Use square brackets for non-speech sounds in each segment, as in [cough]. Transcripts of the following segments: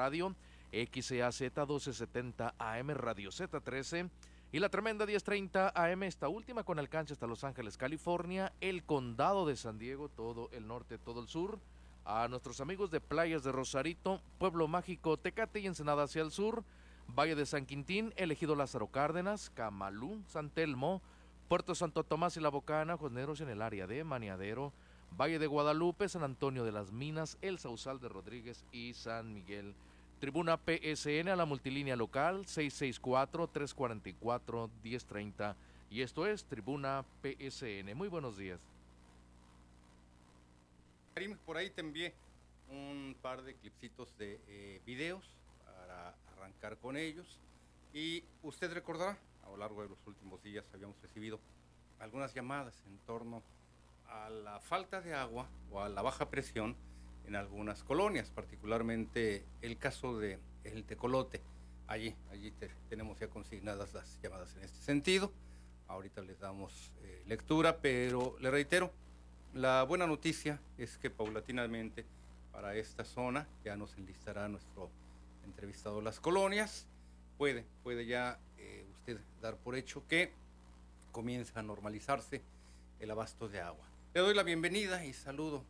Radio, XAZ 1270 AM Radio Z13 y la tremenda 1030 AM, esta última con alcance hasta Los Ángeles, California, el condado de San Diego, todo el norte, todo el sur, a nuestros amigos de Playas de Rosarito, Pueblo Mágico, Tecate y Ensenada hacia el sur, Valle de San Quintín, Elegido Lázaro Cárdenas, Camalú, San Telmo, Puerto Santo Tomás y La Bocana, Josneros en el área de Maniadero, Valle de Guadalupe, San Antonio de las Minas, El Sausal de Rodríguez y San Miguel. Tribuna PSN a la multilínea local 664-344-1030. Y esto es Tribuna PSN. Muy buenos días. Karim, por ahí te envié un par de clipsitos de eh, videos para arrancar con ellos. Y usted recordará, a lo largo de los últimos días habíamos recibido algunas llamadas en torno a la falta de agua o a la baja presión en algunas colonias, particularmente el caso de El Tecolote. Allí, allí tenemos ya consignadas las llamadas en este sentido. Ahorita les damos eh, lectura, pero le reitero, la buena noticia es que paulatinamente para esta zona ya nos enlistará nuestro entrevistado Las Colonias. Puede, puede ya eh, usted dar por hecho que comienza a normalizarse el abasto de agua. Le doy la bienvenida y saludo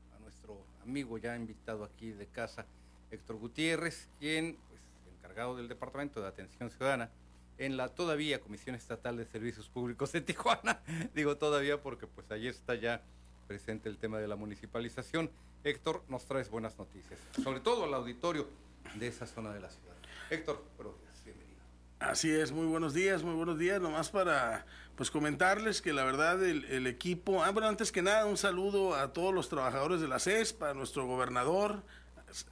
amigo ya invitado aquí de casa, Héctor Gutiérrez, quien, pues, encargado del Departamento de Atención Ciudadana en la todavía Comisión Estatal de Servicios Públicos de [laughs] Tijuana. Digo todavía porque pues ahí está ya presente el tema de la municipalización. Héctor, nos traes buenas noticias, sobre todo al auditorio de esa zona de la ciudad. Héctor, buenos días. Así es, muy buenos días, muy buenos días. Nomás para pues comentarles que la verdad el, equipo, ah, bueno, antes que nada un saludo a todos los trabajadores de la CESP, a nuestro gobernador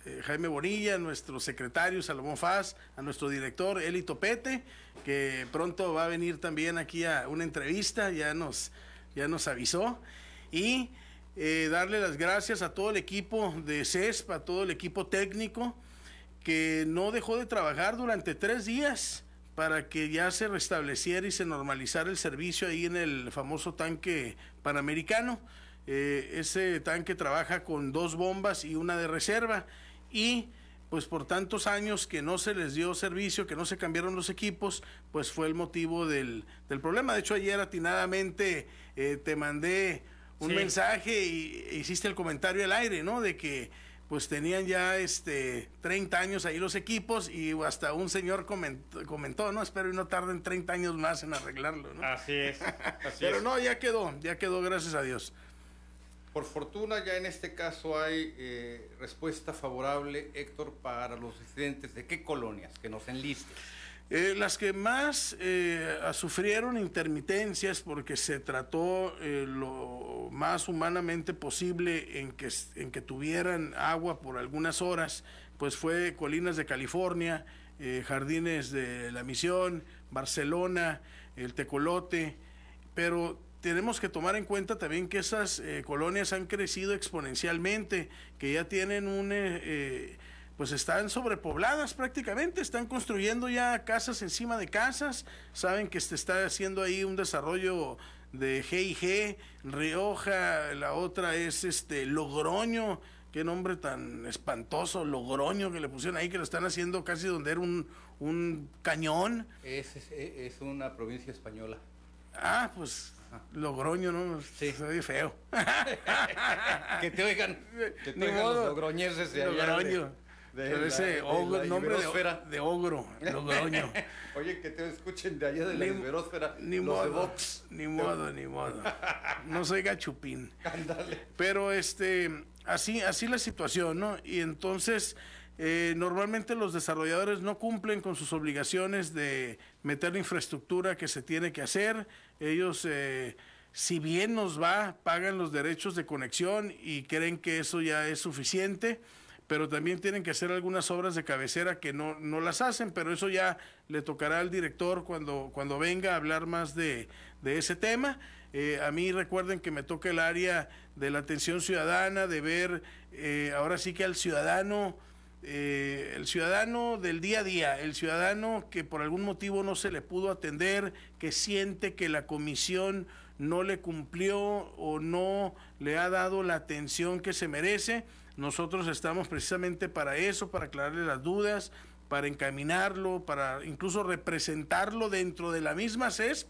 eh, Jaime Bonilla, a nuestro secretario Salomón Faz, a nuestro director Eli Topete, que pronto va a venir también aquí a una entrevista, ya nos, ya nos avisó, y eh, darle las gracias a todo el equipo de CESP, a todo el equipo técnico, que no dejó de trabajar durante tres días para que ya se restableciera y se normalizara el servicio ahí en el famoso tanque panamericano. Eh, ese tanque trabaja con dos bombas y una de reserva y pues por tantos años que no se les dio servicio, que no se cambiaron los equipos, pues fue el motivo del, problema. De hecho, ayer atinadamente eh, te mandé un mensaje y hiciste el comentario al aire, ¿no? De que pues tenían ya este 30 años ahí los equipos y hasta un señor comentó, no, espero y no tarden 30 años más en arreglarlo, ¿no? Así es. Pero no, ya quedó, ya quedó, gracias a Dios. Por fortuna ya en este caso hay eh, respuesta favorable, Héctor, para los residentes de qué colonias, que nos enlisten. Eh, las que más eh, sufrieron intermitencias porque se trató eh, lo más humanamente posible en que, en que tuvieran agua por algunas horas, pues fue Colinas de California, Jardines de la Misión, Barcelona, el Tecolote, pero tenemos que tomar en cuenta también que esas colonias han crecido exponencialmente, que ya tienen un pues están sobrepobladas prácticamente, están construyendo ya casas encima de casas, saben que se está haciendo ahí un desarrollo de G&G, Rioja, la otra es este Logroño, qué nombre tan espantoso, Logroño que le pusieron ahí, que lo están haciendo casi donde era un, un cañón. Es, es, una provincia española. Ah, pues Logroño, ¿no? Sí. Se ve feo. [laughs] que te oigan, que te oigan los logroñeses de Logroño. De ese nombre de, ogro, Logroño. [laughs] Oye, que te escuchen de allá de la Iberósfera. Ni modo, ni modo, ni modo. No soy gachupín. [laughs] Pero este, así, así la situación, ¿no? Y entonces, eh, normalmente los desarrolladores no cumplen con sus obligaciones de meter la infraestructura que se tiene que hacer. Ellos, eh, si bien nos va, pagan los derechos de conexión y creen que eso ya es suficiente pero también tienen que hacer algunas obras de cabecera que no, no las hacen, pero eso ya le tocará al director cuando, cuando venga a hablar más de, ese tema. Eh, a mí recuerden que me toca el área de la atención ciudadana, de ver eh, ahora sí que al ciudadano, eh, el ciudadano del día a día, el ciudadano que por algún motivo no se le pudo atender, que siente que la comisión no le cumplió o no le ha dado la atención que se merece nosotros estamos precisamente para eso, para aclararle las dudas, para encaminarlo, para incluso representarlo dentro de la misma CESP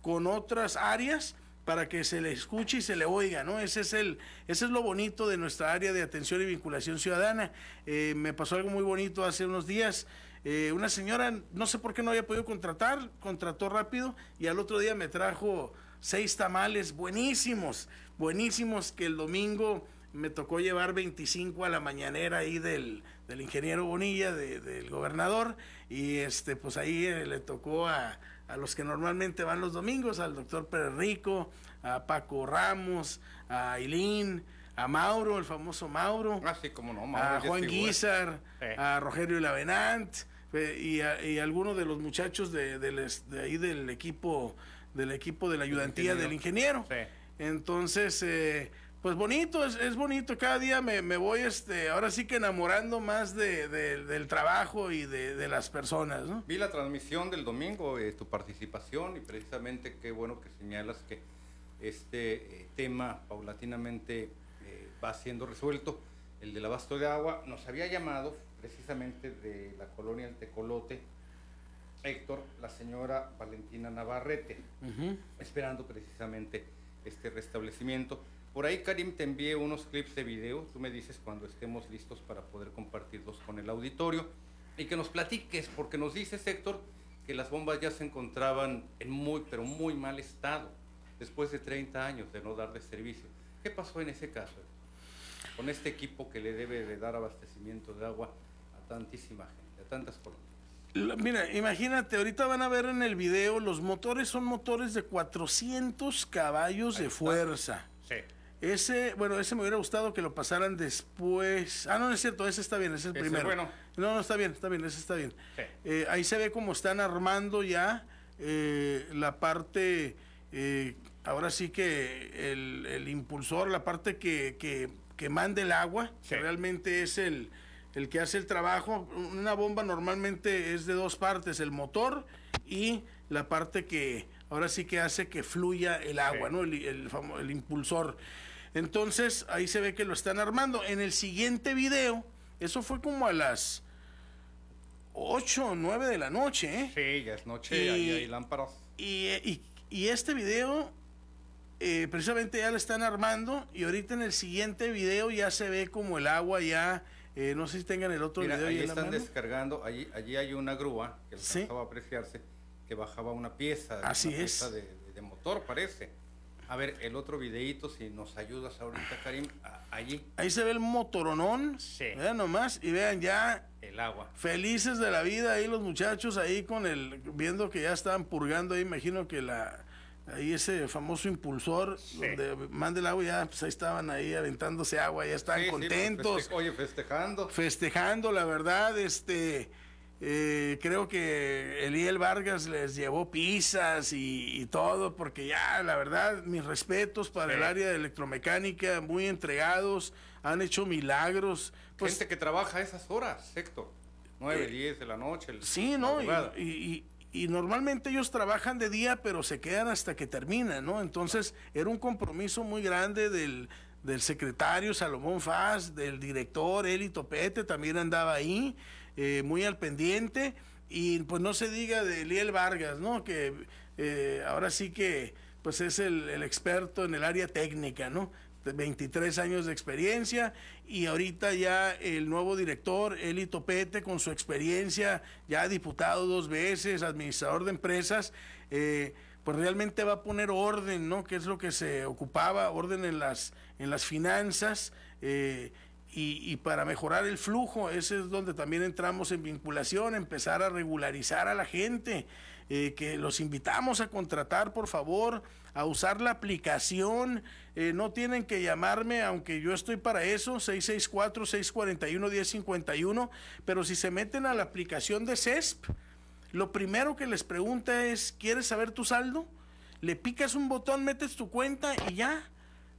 con otras áreas para que se le escuche y se le oiga, ¿no? Ese es el, ese es lo bonito de nuestra área de atención y vinculación ciudadana. Eh, me pasó algo muy bonito hace unos días. Eh, una señora, no sé por qué no había podido contratar, contrató rápido y al otro día me trajo seis tamales buenísimos, buenísimos que el domingo me tocó llevar 25 a la mañanera ahí del, del ingeniero Bonilla, del gobernador, y este, pues ahí eh, le tocó a, a los que normalmente van los domingos, al doctor Pérez Rico, a Paco Ramos, a Ailín, a Mauro, el famoso Mauro, ah, como no, a Juan Guizar, a Rogelio Lavenant y, y algunos de los muchachos de, de, ahí del equipo del equipo de la ayudantía del ingeniero. Entonces, eh, pues bonito, es, es, bonito, cada día me, me, voy, este, ahora sí que enamorando más de, del trabajo y de, las personas, ¿no? Vi la transmisión del domingo, eh, tu participación, y precisamente qué bueno que señalas que este eh, tema paulatinamente eh, va siendo resuelto, el del abasto de agua, nos había llamado precisamente de la colonia El Tecolote, Héctor, la señora Valentina Navarrete, esperando precisamente este restablecimiento. Por ahí, Karim, te envié unos clips de video. Tú me dices cuando estemos listos para poder compartirlos con el auditorio y que nos platiques, porque nos dices, Héctor, que las bombas ya se encontraban en muy, pero muy mal estado después de 30 años de no darle servicio. ¿Qué pasó en ese caso? Con este equipo que le debe de dar abastecimiento de agua a tantísima gente, a tantas colonias. Mira, imagínate, ahorita van a ver en el video, los motores son motores de 400 caballos de fuerza. Sí. Ese, bueno, ese me hubiera gustado que lo pasaran después. Ah, no, no es cierto, ese está bien, ese es el primero. Bueno. No, no, está bien, está bien, ese está bien. Eh, ahí se ve cómo están armando ya eh, la parte, eh, ahora sí que el, impulsor, la parte que, que, que manda el agua, que realmente es el, el que hace el trabajo. Una bomba normalmente es de dos partes, el motor y la parte que ahora sí que hace que fluya el agua, ¿no? El, el, el, impulsor. Entonces, ahí se ve que lo están armando. En el siguiente video, eso fue como a las 8 o 9 de la noche, ¿eh? Sí, ya es noche, y, ahí hay lámparas. Y, y, este video, eh, precisamente ya lo están armando, y ahorita en el siguiente video ya se ve como el agua ya... Eh, no sé si tengan el otro video. Ahí están descargando, allí, allí hay una grúa que ¿Sí? a apreciarse, que bajaba una pieza, Así una es. Pieza de, de motor, parece. A ver, el otro videito, si nos ayudas ahorita, Karim, allí. Ahí se ve el motoronón. Sí. Vean nomás y vean ya. El agua. Felices de la vida ahí los muchachos ahí con el, viendo que ya estaban purgando ahí, imagino que la, ahí ese famoso impulsor donde manda el agua ya pues ahí estaban ahí aventándose agua ya estaban contentos oye festejando festejando la verdad este eh, creo que Eliel Vargas les llevó pizzas y, todo, porque ya, la verdad, mis respetos para el área de electromecánica, muy entregados, han hecho milagros. Pues, Gente que trabaja esas horas, Héctor, 9, 10 eh, de la noche. sí, ¿no? Y, y, normalmente ellos trabajan de día, pero se quedan hasta que terminan, ¿no? Entonces, era un compromiso muy grande del, del secretario Salomón Faz, del director Eli Topete, también andaba ahí. Eh, muy al pendiente. Y pues no se diga de Liel Vargas, ¿no? Que eh, ahora sí que pues es el, experto en el área técnica, ¿no? 23 años de experiencia y ahorita ya el nuevo director, Eli Topete, con su experiencia, ya diputado dos veces, administrador de empresas, eh, pues realmente va a poner orden, ¿no? Que es lo que se ocupaba, orden en las, en las finanzas. Eh, y, para mejorar el flujo, ese es donde también entramos en vinculación, empezar a regularizar a la gente, eh, que los invitamos a contratar, por favor, a usar la aplicación, eh, no tienen que llamarme, aunque yo estoy para eso, 664-641-1051, pero si se meten a la aplicación de CESP, lo primero que les pregunta es, ¿quieres saber tu saldo? Le picas un botón, metes tu cuenta y ya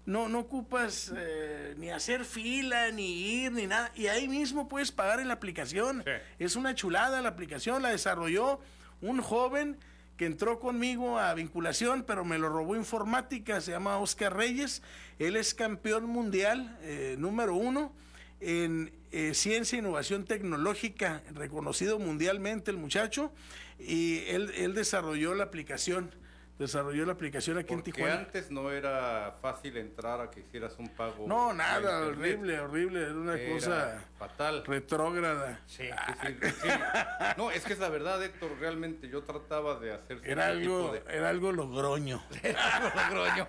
no, no ocupas eh, ni hacer fila, ni ir, ni nada. Y ahí mismo puedes pagar en la aplicación. Es una chulada la aplicación, la desarrolló un joven que entró conmigo a vinculación, pero me lo robó informática, se llama Oscar Reyes. Él es campeón mundial, eh, número uno. en eh, ciencia e innovación tecnológica, reconocido mundialmente el muchacho, y él, él desarrolló la aplicación desarrolló la aplicación aquí Porque en Tijuana. antes no era fácil entrar a que hicieras un pago. No, nada, horrible, horrible, era una cosa fatal. Retrógrada. Sí, sí, sí, No, es que es la verdad, Héctor, realmente yo trataba de hacer era algo, era algo logroño. [laughs] era algo logroño.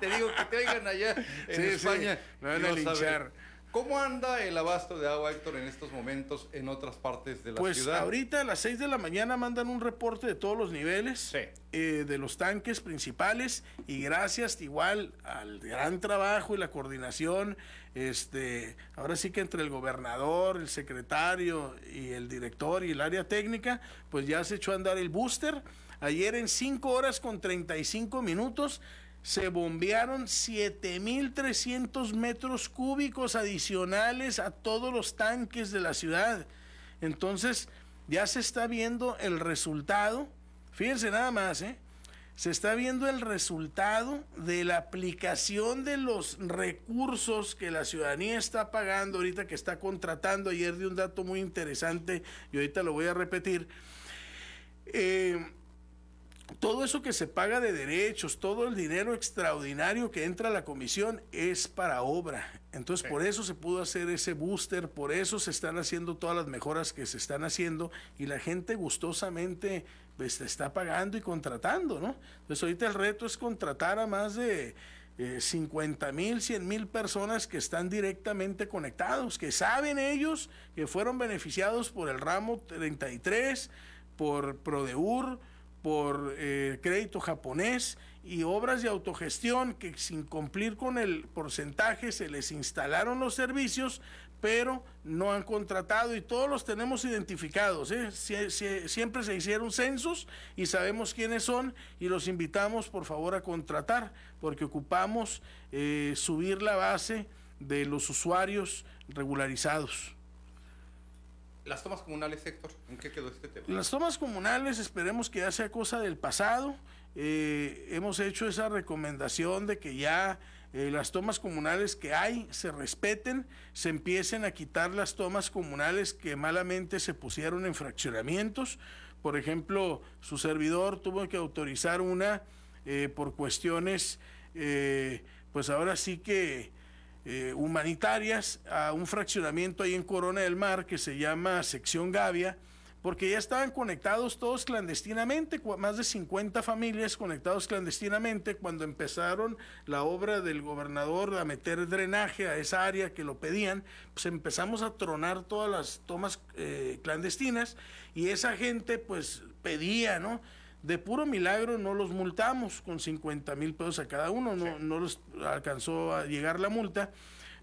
te digo que te oigan allá en España. Me van a linchar. ¿Cómo anda el abasto de agua, Héctor, en estos momentos en otras partes de la pues ciudad? Pues ahorita a las 6 de la mañana mandan un reporte de todos los niveles eh, de los tanques principales y gracias igual al gran trabajo y la coordinación, este, ahora sí que entre el gobernador, el secretario y el director y el área técnica, pues ya se echó a andar el booster. Ayer en 5 horas con 35 minutos se bombearon 7.300 metros cúbicos adicionales a todos los tanques de la ciudad. Entonces, ya se está viendo el resultado. Fíjense nada más, ¿eh? Se está viendo el resultado de la aplicación de los recursos que la ciudadanía está pagando ahorita, que está contratando. Ayer de un dato muy interesante y ahorita lo voy a repetir. Eh, todo eso que se paga de derechos, todo el dinero extraordinario que entra a la comisión es para obra. Entonces, por eso se pudo hacer ese booster, por eso se están haciendo todas las mejoras que se están haciendo y la gente gustosamente pues, está pagando y contratando, ¿no? Entonces, ahorita el reto es contratar a más de 50 mil, 100 mil personas que están directamente conectados, que saben ellos que fueron beneficiados por el ramo 33, por Prodeur, por eh, crédito japonés y obras de autogestión que sin cumplir con el porcentaje se les instalaron los servicios, pero no han contratado y todos los tenemos identificados. ¿eh? siempre se hicieron censos y sabemos quiénes son y los invitamos por favor a contratar porque ocupamos eh, subir la base de los usuarios regularizados. Las tomas comunales, Héctor, ¿en qué quedó este tema? Las tomas comunales esperemos que ya sea cosa del pasado. Eh, hemos hecho esa recomendación de que ya eh, las tomas comunales que hay se respeten, se empiecen a quitar las tomas comunales que malamente se pusieron en fraccionamientos. Por ejemplo, su servidor tuvo que autorizar una eh, por cuestiones, pues ahora sí que eh, humanitarias a un fraccionamiento ahí en Corona del Mar que se llama Sección Gavia, porque ya estaban conectados todos clandestinamente, más de 50 familias conectados clandestinamente cuando empezaron la obra del gobernador a meter drenaje a esa área que lo pedían, pues empezamos a tronar todas las tomas eh, clandestinas y esa gente pues pedía, ¿no? De puro milagro no los multamos con 50 mil pesos a cada uno, no, no les alcanzó a llegar la multa,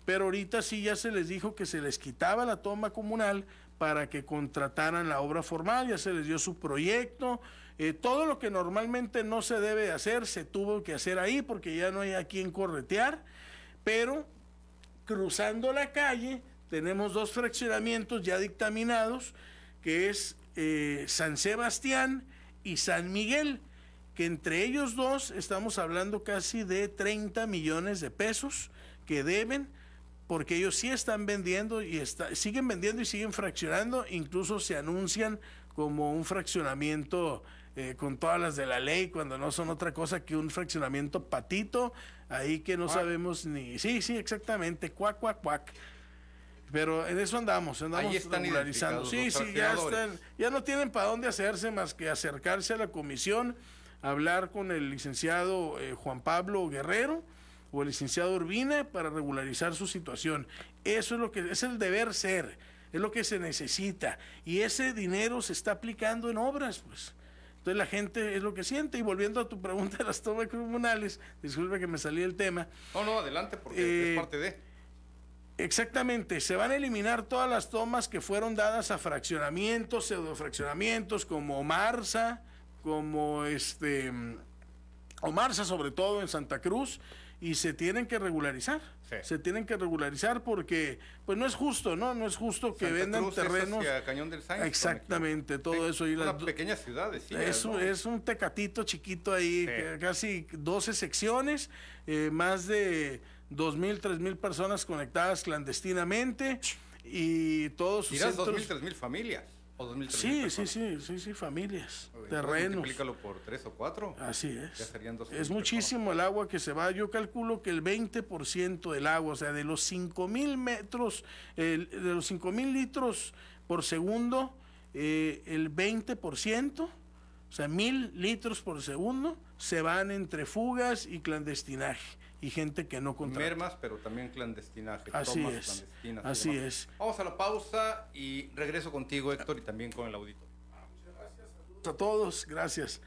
pero ahorita sí ya se les dijo que se les quitaba la toma comunal para que contrataran la obra formal, ya se les dio su proyecto, eh, todo lo que normalmente no se debe hacer se tuvo que hacer ahí porque ya no hay a quien corretear, pero cruzando la calle tenemos dos fraccionamientos ya dictaminados, que es eh, San Sebastián, y San Miguel, que entre ellos dos estamos hablando casi de 30 millones de pesos que deben, porque ellos sí están vendiendo y siguen vendiendo y siguen fraccionando, incluso se anuncian como un fraccionamiento eh, con todas las de la ley, cuando no son otra cosa que un fraccionamiento patito, ahí que no sabemos ni... Sí, sí, exactamente, cuac, cuac, cuac. Pero en eso andamos, andamos regularizando. Sí, sí, ya están, ya no tienen para dónde hacerse más que acercarse a la comisión, hablar con el licenciado eh, Juan Pablo Guerrero o el licenciado Urbina para regularizar su situación. Eso es lo que es el deber ser, es lo que se necesita y ese dinero se está aplicando en obras, pues. Entonces la gente es lo que siente. Y volviendo a tu pregunta de las tomas [laughs] comunales, disculpe que me salí el tema. No, no, adelante, porque es eh, parte de. Exactamente, se van a eliminar todas las tomas que fueron dadas a fraccionamientos, pseudofraccionamientos como Marsa, como este Marsa sobre todo en Santa Cruz y se tienen que regularizar. Se tienen que regularizar porque pues no es justo, ¿no? No es justo que vendan terrenos. Cañón del Exactamente, todo eso y las pequeñas ciudades, sí, es, es un tecatito chiquito ahí, casi 12 secciones, eh, más de dos mil, tres mil personas conectadas clandestinamente y todos sus Dirás centros... dos mil, tres mil familias. O dos mil, tres Sí, mil sí, sí, sí, sí, familias, terrenos. Multiplícalo por tres o cuatro. Así Ya es. serían dos Es muchísimo el agua que se va. Yo calculo que el 20% del agua, o sea, de los 5 mil metros, el- de los 5 mil litros por segundo, eh, el 20%, o sea, mil litros por segundo, se van entre fugas y clandestinaje y gente que no contrata. Mermas, pero también clandestinaje. Así tomas es, así es. Vamos a la pausa y regreso contigo, Héctor, y también con el auditorio. A todos, gracias.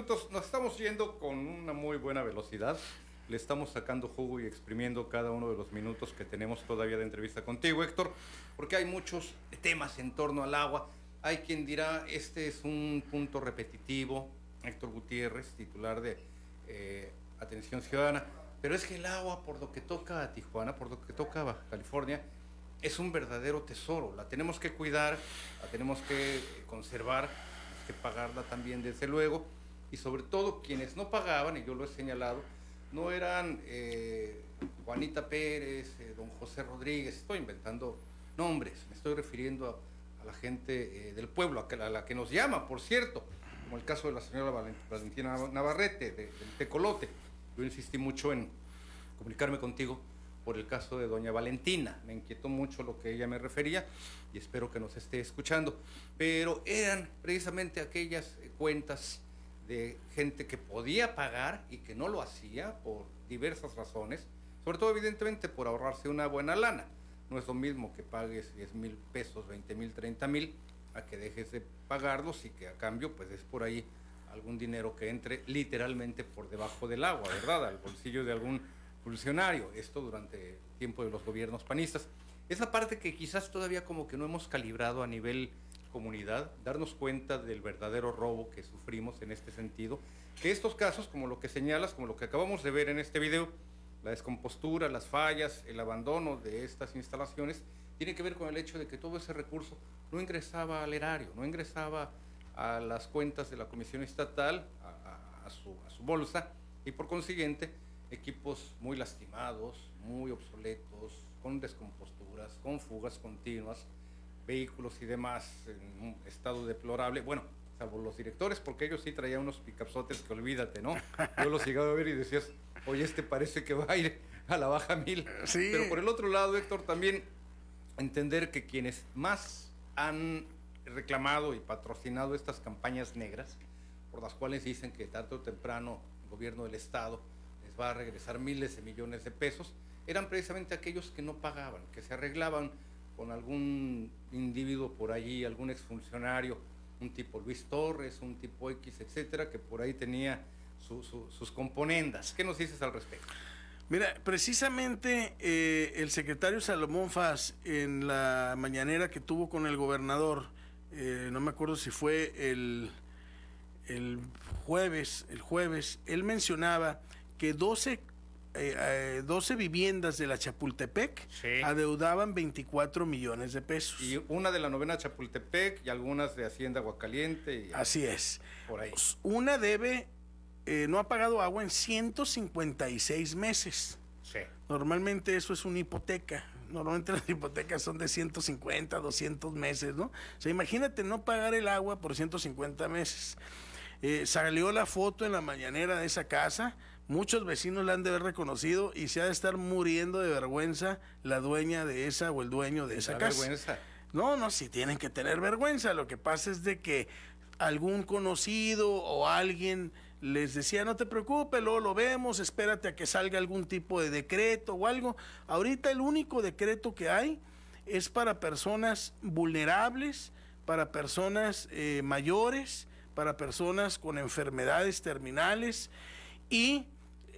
Minutos. Nos estamos yendo con una muy buena velocidad. Le estamos sacando jugo y exprimiendo cada uno de los minutos que tenemos todavía de entrevista contigo, Héctor, porque hay muchos temas en torno al agua. Hay quien dirá, este es un punto repetitivo, Héctor Gutiérrez, titular de eh, Atención Ciudadana. Pero es que el agua, por lo que toca a Tijuana, por lo que toca a Baja California, es un verdadero tesoro. La tenemos que cuidar, la tenemos que conservar, tenemos que pagarla también, desde luego. Y sobre todo, quienes no pagaban, y yo lo he señalado, no eran eh, Juanita Pérez, eh, don José Rodríguez, estoy inventando nombres, me estoy refiriendo a, la gente eh, del pueblo, a, la que nos llama, por cierto, como el caso de la señora Valentina Navarrete, del Tecolote. Yo insistí mucho en comunicarme contigo por el caso de doña Valentina. Me inquietó mucho lo que ella me refería y espero que nos esté escuchando. Pero eran precisamente aquellas cuentas de gente que podía pagar y que no lo hacía por diversas razones, sobre todo evidentemente por ahorrarse una buena lana. No es lo mismo que pagues 10 mil pesos, 20 mil, 30 mil, a que dejes de pagarlos y que a cambio pues es por ahí algún dinero que entre literalmente por debajo del agua, ¿verdad? Al bolsillo de algún funcionario. Esto durante el tiempo de los gobiernos panistas. Es la parte que quizás todavía como que no hemos calibrado a nivel comunidad, darnos cuenta del verdadero robo que sufrimos en este sentido, que estos casos, como lo que señalas, como lo que acabamos de ver en este video, la descompostura, las fallas, el abandono de estas instalaciones, tiene que ver con el hecho de que todo ese recurso no ingresaba al erario, no ingresaba a las cuentas de la Comisión Estatal, a, su, a su bolsa, y por consiguiente, equipos muy lastimados, muy obsoletos, con descomposturas, con fugas continuas, vehículos y demás en un estado deplorable. Bueno, salvo los directores, porque ellos sí traían unos picapsotes que olvídate, ¿no? Yo los llegaba a ver y decías, oye, este parece que va a ir a la baja mil. Sí. Pero por el otro lado, Héctor, también entender que quienes más han reclamado y patrocinado estas campañas negras, por las cuales dicen que tarde o temprano el gobierno del Estado les va a regresar miles de millones de pesos, eran precisamente aquellos que no pagaban, que se arreglaban con algún individuo por allí, algún exfuncionario, un tipo Luis Torres, un tipo X, etcétera, que por ahí tenía sus componendas. ¿Qué nos dices al respecto? Mira, precisamente eh, el secretario Salomón Faz, en la mañanera que tuvo con el gobernador, eh, no me acuerdo si fue el, el jueves, el jueves, él mencionaba que 12 eh, 12 eh, viviendas de la Chapultepec adeudaban 24 millones de pesos. Y una de la novena Chapultepec y algunas de Hacienda Aguacaliente. Y Así es. Por ahí. Una debe, eh, no ha pagado agua en 156 meses. Sí. Normalmente eso es una hipoteca. Normalmente [laughs] las hipotecas son de 150, 200 meses, ¿no? O sea, imagínate no pagar el agua por 150 meses. Eh, salió la foto en la mañanera de esa casa Muchos vecinos la han de haber reconocido y se ha de estar muriendo de vergüenza la dueña de esa o el dueño de esa casa. Vergüenza. No, no, sí tienen que tener vergüenza. Lo que pasa es de que algún conocido o alguien les decía, no te preocupes, luego lo vemos, espérate a que salga algún tipo de decreto o algo. Ahorita el único decreto que hay es para personas vulnerables, para personas eh, mayores, para personas con enfermedades terminales y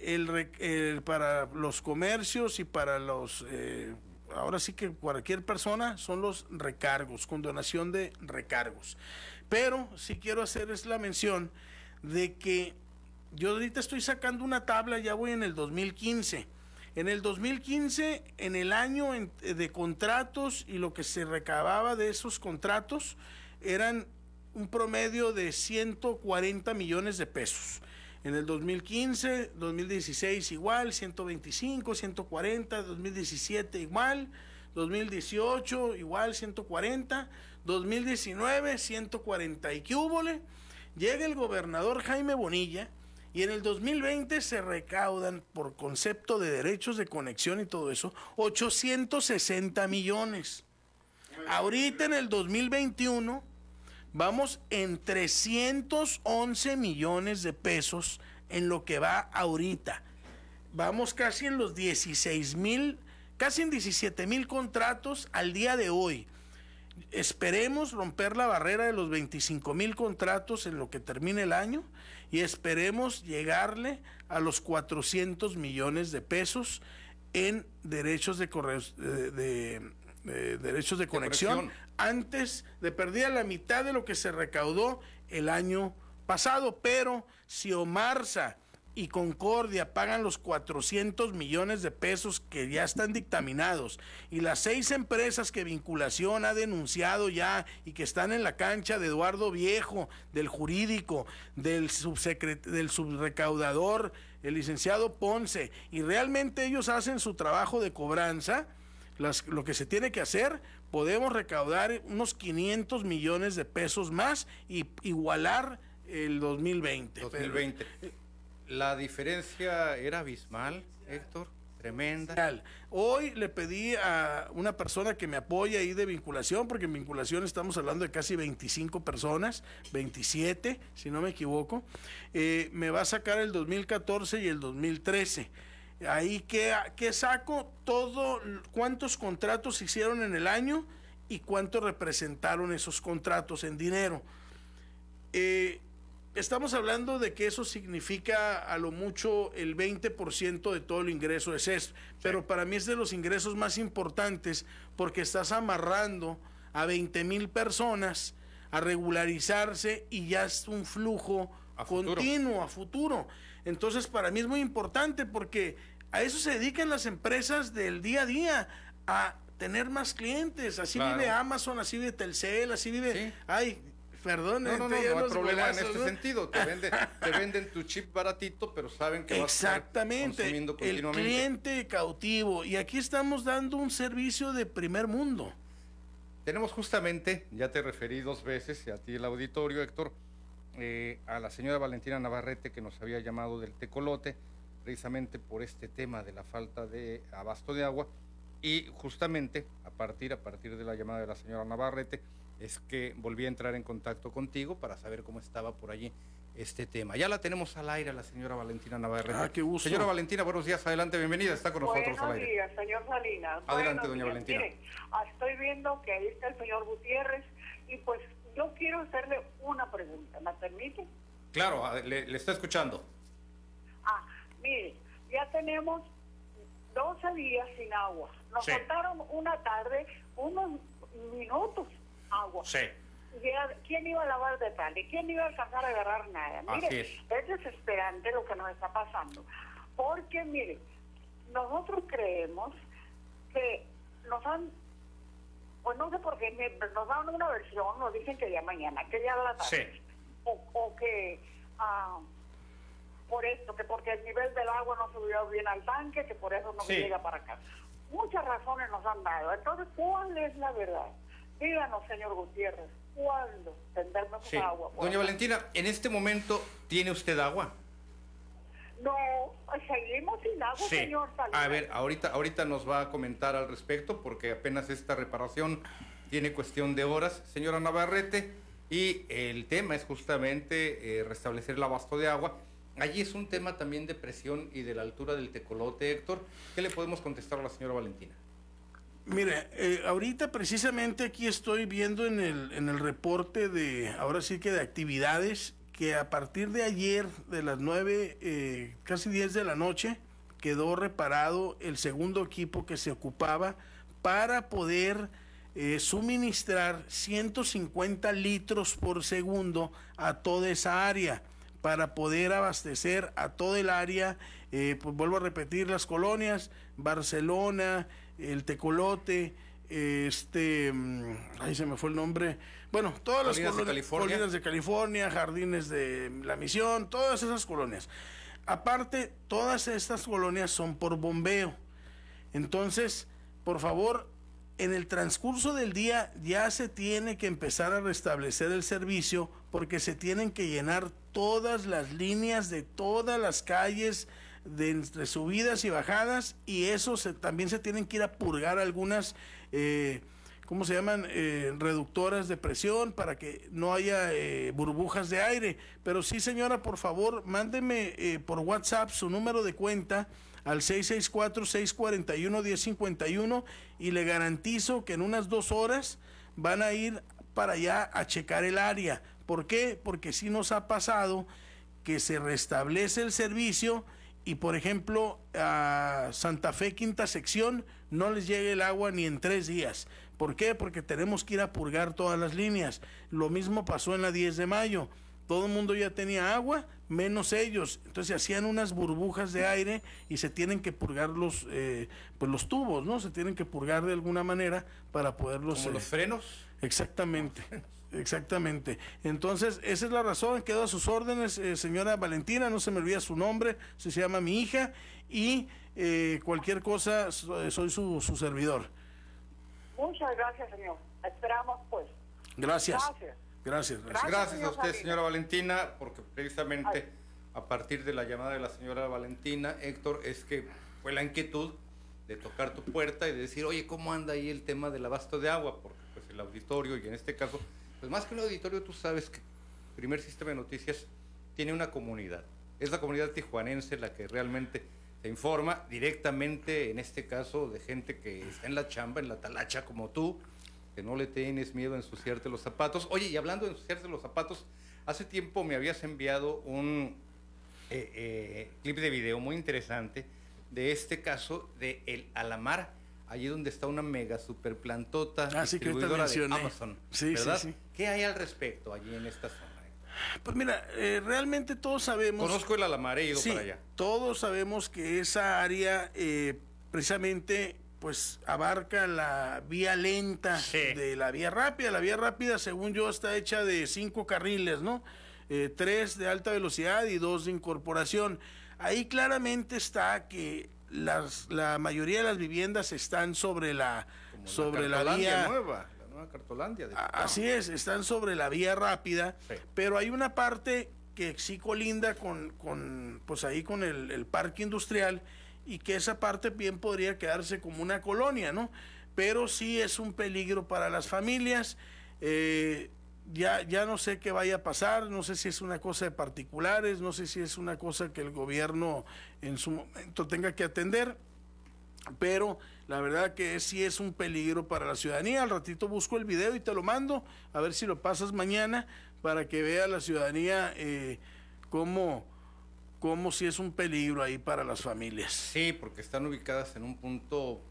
el, para los comercios y para los, eh, ahora sí que cualquier persona son los recargos, con donación de recargos. Pero sí quiero hacer es la mención de que yo ahorita estoy sacando una tabla, ya voy en el 2015. En el 2015, en el año de contratos y lo que se recababa de esos contratos, eran un promedio de 140 millones de pesos. En el 2015, 2016 igual, 125, 140, 2017 igual, 2018 igual, 140, 2019 140 y qué Llega el gobernador Jaime Bonilla y en el 2020 se recaudan por concepto de derechos de conexión y todo eso 860 millones. Ahorita en el 2021 Vamos en 311 millones de pesos en lo que va ahorita. Vamos casi en los 16 mil, casi en 17 mil contratos al día de hoy. Esperemos romper la barrera de los 25 mil contratos en lo que termine el año y esperemos llegarle a los 400 millones de pesos en derechos de, de, derechos de conexión, antes de perder la mitad de lo que se recaudó el año pasado, pero si Omarsa y Concordia pagan los 400 millones de pesos que ya están dictaminados y las seis empresas que vinculación ha denunciado ya y que están en la cancha de Eduardo Viejo, del jurídico, del, del subrecaudador, el licenciado Ponce, y realmente ellos hacen su trabajo de cobranza, lo que se tiene que hacer, podemos recaudar unos 500 millones de pesos más y igualar el 2020. 2020. La diferencia era abismal, Héctor, tremenda. Hoy le pedí a una persona que me apoya ahí de vinculación, porque en vinculación estamos hablando de casi 25 personas, 27, si no me equivoco, eh, me va a sacar el 2014 y el 2013. Ahí que, que saco todo, cuántos contratos se hicieron en el año y cuánto representaron esos contratos en dinero. Eh, estamos hablando de que eso significa a lo mucho el 20% de todo el ingreso de CES, pero para mí es de los ingresos más importantes porque estás amarrando a 20 mil personas a regularizarse y ya es un flujo continuo a futuro. Entonces para mí es muy importante porque a eso se dedican las empresas del día a día, a tener más clientes. Así vive Amazon, así vive Telcel, así vive... Ay, Perdón, no, no, no, no hay problema en este sentido. Te, te [laughs] venden tu chip baratito, pero saben que Exactamente. vas a estar El cliente cautivo. Y aquí estamos dando un servicio de primer mundo. Tenemos justamente, ya te referí dos veces, y a ti el auditorio, Héctor, eh, a la señora Valentina Navarrete que nos había llamado del tecolote, precisamente por este tema de la falta de abasto de agua. Y justamente a partir, a partir de la llamada de la señora Navarrete, es que volví a entrar en contacto contigo para saber cómo estaba por allí este tema. Ya la tenemos al aire, la señora Valentina Navarrete. Ah, qué gusto. Señora Valentina, buenos días, adelante, bienvenida, está con nosotros al aire. Buenos días, señor Salinas. Adelante, doña Valentina. Ah, estoy viendo que ahí está el señor Gutiérrez y pues yo quiero hacerle una pregunta, ¿me permite? Claro, le, le está escuchando. Mire, ya tenemos 12 días sin agua. Nos faltaron una tarde unos minutos agua. Sí. ¿Quién iba a lavar de tal? ¿Y quién iba a alcanzar a agarrar nada? Mire, es. desesperante lo que nos está pasando. Porque, mire, nosotros creemos que nos han, pues no sé por qué, nos dan una versión, nos dicen que ya mañana, que ya la tarde. Sí. O, que ah, por esto, que porque el nivel del agua no subió bien al tanque, que por eso no llega para acá. Muchas razones nos han dado. Entonces, ¿cuál es la verdad? Díganos, señor Gutiérrez, ¿cuándo tendremos agua? Doña Valentina, ¿en este momento tiene usted agua? No, seguimos sin agua, señor A ver, ahorita, ahorita nos va a comentar al respecto porque apenas esta reparación tiene cuestión de horas, señora Navarrete, y el tema es justamente eh, restablecer el abasto de agua. Allí es un tema también de presión y de la altura del tecolote, Héctor. ¿Qué le podemos contestar a la señora Valentina? Mire, eh, ahorita precisamente aquí estoy viendo en el, en el reporte de, ahora sí que de actividades, que a partir de ayer, de las 9, eh, casi 10 de la noche, quedó reparado el segundo equipo que se ocupaba para poder eh, suministrar 150 litros por segundo a toda esa área, para poder abastecer a todo el área, pues vuelvo a repetir las colonias, Barcelona, el tecolote, este, mm, ahí se me fue el nombre, bueno, todas las colonias, de California. de California, jardines de la misión, todas esas colonias. Aparte, todas estas colonias son por bombeo. Entonces, por favor, en el transcurso del día ya se tiene que empezar a restablecer el servicio porque se tienen que llenar todas las líneas de todas las calles de entre subidas y bajadas y eso se, también se tienen que ir a purgar algunas, eh, ¿cómo se llaman? Eh, reductoras de presión para que no haya eh, burbujas de aire. Pero sí, señora, por favor, mándeme eh, por WhatsApp su número de cuenta al 664-641-1051 y le garantizo que en unas dos horas van a ir para allá a checar el área. ¿Por qué? Porque si nos ha pasado que se restablece el servicio y por ejemplo a Santa Fe quinta sección no les llega el agua ni en tres días. ¿Por qué? Porque tenemos que ir a purgar todas las líneas. Lo mismo pasó en la 10 de mayo. todo el mundo ya tenía agua, menos ellos. Entonces hacían unas burbujas de aire y se tienen que purgar los, eh, pues los tubos, ¿no? Se tienen que purgar de alguna manera para poderlos... ¿Como los frenos? Exactamente. Exactamente. Entonces, esa es la razón. Quedo a sus órdenes, eh, señora Valentina, no se me olvida su nombre, se llama mi hija, y eh, cualquier cosa, soy su, su servidor. Muchas gracias, señor. Esperamos, pues. Gracias. Gracias. Gracias, gracias. a usted, señora Valentina, porque precisamente a partir de la llamada de la señora Valentina, Héctor, es que fue la inquietud de tocar tu puerta y de decir, oye, ¿cómo anda ahí el tema del abasto de agua? Porque pues el auditorio, y en este caso, pues más que un auditorio, tú sabes que primer sistema de noticias tiene una comunidad. Es la comunidad tijuanense la que realmente se informa directamente, en este caso, de gente que está en la chamba, en la talacha como tú, que no le tienes miedo a ensuciarte los zapatos. Oye, y hablando de ensuciarse los zapatos, hace tiempo me habías enviado un eh, eh, clip de video muy interesante de este caso de El Alamar, allí donde está una mega super plantota ah, distribuidora de Amazon. Sí, ¿verdad? Sí, ¿Qué hay al respecto allí en esta zona? Pues mira, eh, realmente todos sabemos. Conozco el Alamar, he ido para allá. Todos sabemos que esa área precisamente pues abarca la vía lenta de la vía rápida. La vía rápida, según yo, está hecha de cinco carriles, ¿no? Eh, tres de alta velocidad y dos de incorporación. Ahí claramente está que las, la mayoría de las viviendas están sobre la sobre la, vía nueva, la nueva Cartolandia. así es, están sobre la vía rápida, pero hay una parte que sí colinda con, con pues ahí con el, el parque industrial y que esa parte bien podría quedarse como una colonia, ¿no? Pero sí es un peligro para las familias. Eh, ya, ya no sé qué vaya a pasar, no sé si es una cosa de particulares, no sé si es una cosa que el gobierno en su momento tenga que atender, pero la verdad que sí es un peligro para la ciudadanía. Al ratito busco el video y te lo mando, a ver si lo pasas mañana para que vea la ciudadanía eh, cómo si es un peligro ahí para las familias. Sí, porque están ubicadas en un punto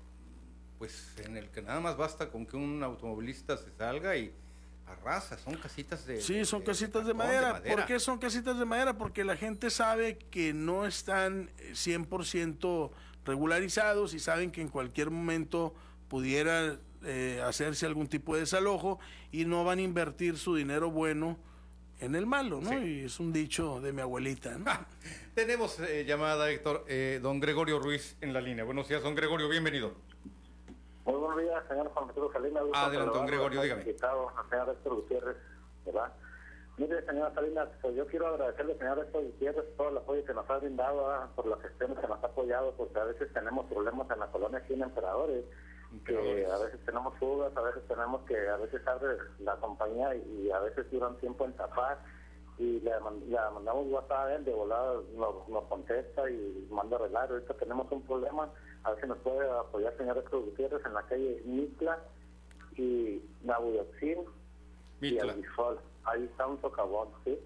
pues en el que nada más basta con que un automovilista se salga y arrasa, son casitas de Sí, son casitas de, madera. ¿Por qué son casitas de madera? Porque la gente sabe que no están 100% regularizados y saben que en cualquier momento pudiera eh, hacerse algún tipo de desalojo y no van a invertir su dinero bueno en el malo, ¿no? Y es un dicho de mi abuelita, ¿no? tenemos eh, llamada, Héctor, eh, don Gregorio Ruiz en la línea. Buenos días, don Gregorio, bienvenido. Muy buenos días, señor Juan Pedro Salinas. Adelante, don Gregorio, dígame. Invitado señor Héctor Gutiérrez, ¿verdad? Mire, señor Salinas, pues yo quiero agradecerle, señor Héctor Gutiérrez, todo el apoyo que nos ha brindado por las gestiones que nos ha apoyado, porque a veces tenemos problemas en la colonia aquí en Emperadores que a veces tenemos fugas, a veces tenemos que, a veces abre la compañía y, a veces duran tiempo en tapar y le, mandamos WhatsApp a él, de volada nos, contesta y manda arreglar. Ahorita tenemos un problema, a ver si nos puede apoyar señor Héctor Gutiérrez en la calle Mitla y Nabuyoxin y. Ahí está un socavón, ¿sí?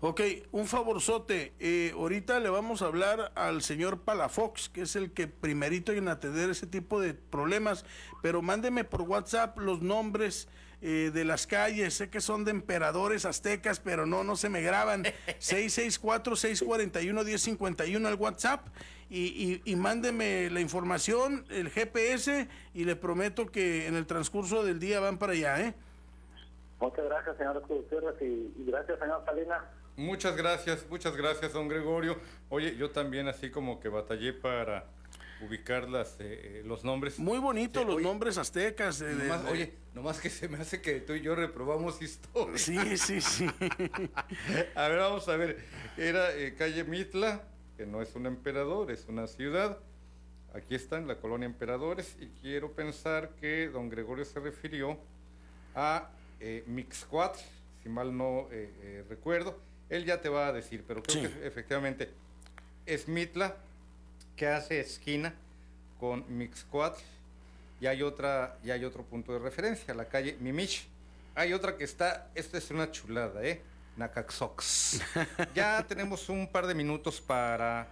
Ok, un favorzote. Eh, ahorita le vamos a hablar al señor Palafox, que es el que primerito en atender ese tipo de problemas, pero mándeme por WhatsApp los nombres eh, de las calles. Sé que son de emperadores aztecas, pero no, no se me graban. [laughs] 664-641-1051 al WhatsApp. Y, y, mándeme la información, el GPS, y le prometo que en el transcurso del día van para allá, ¿eh? Muchas gracias, señor Gutiérrez, y, y gracias, señor Salinas. Muchas gracias, muchas gracias, don Gregorio. Oye, yo también así como que batallé para ubicar las, eh, eh, los nombres. Muy bonitos los nombres aztecas. Oye, nomás que se me hace que tú y yo reprobamos historia. Sí, sí, sí. [laughs] a ver, vamos a ver. Era eh, calle Mitla, que no es un emperador, es una ciudad. Aquí está en la colonia Emperadores y quiero pensar que don Gregorio se refirió a Mixcuat, si mal no recuerdo él ya te va a decir, pero creo que efectivamente es Mitla que hace esquina con Mixcoatl y hay otra y hay otro punto de referencia, la calle Mimich. Hay otra que está, esta es una chulada, ¿eh? Nacaxox. [laughs] ya tenemos un par de minutos para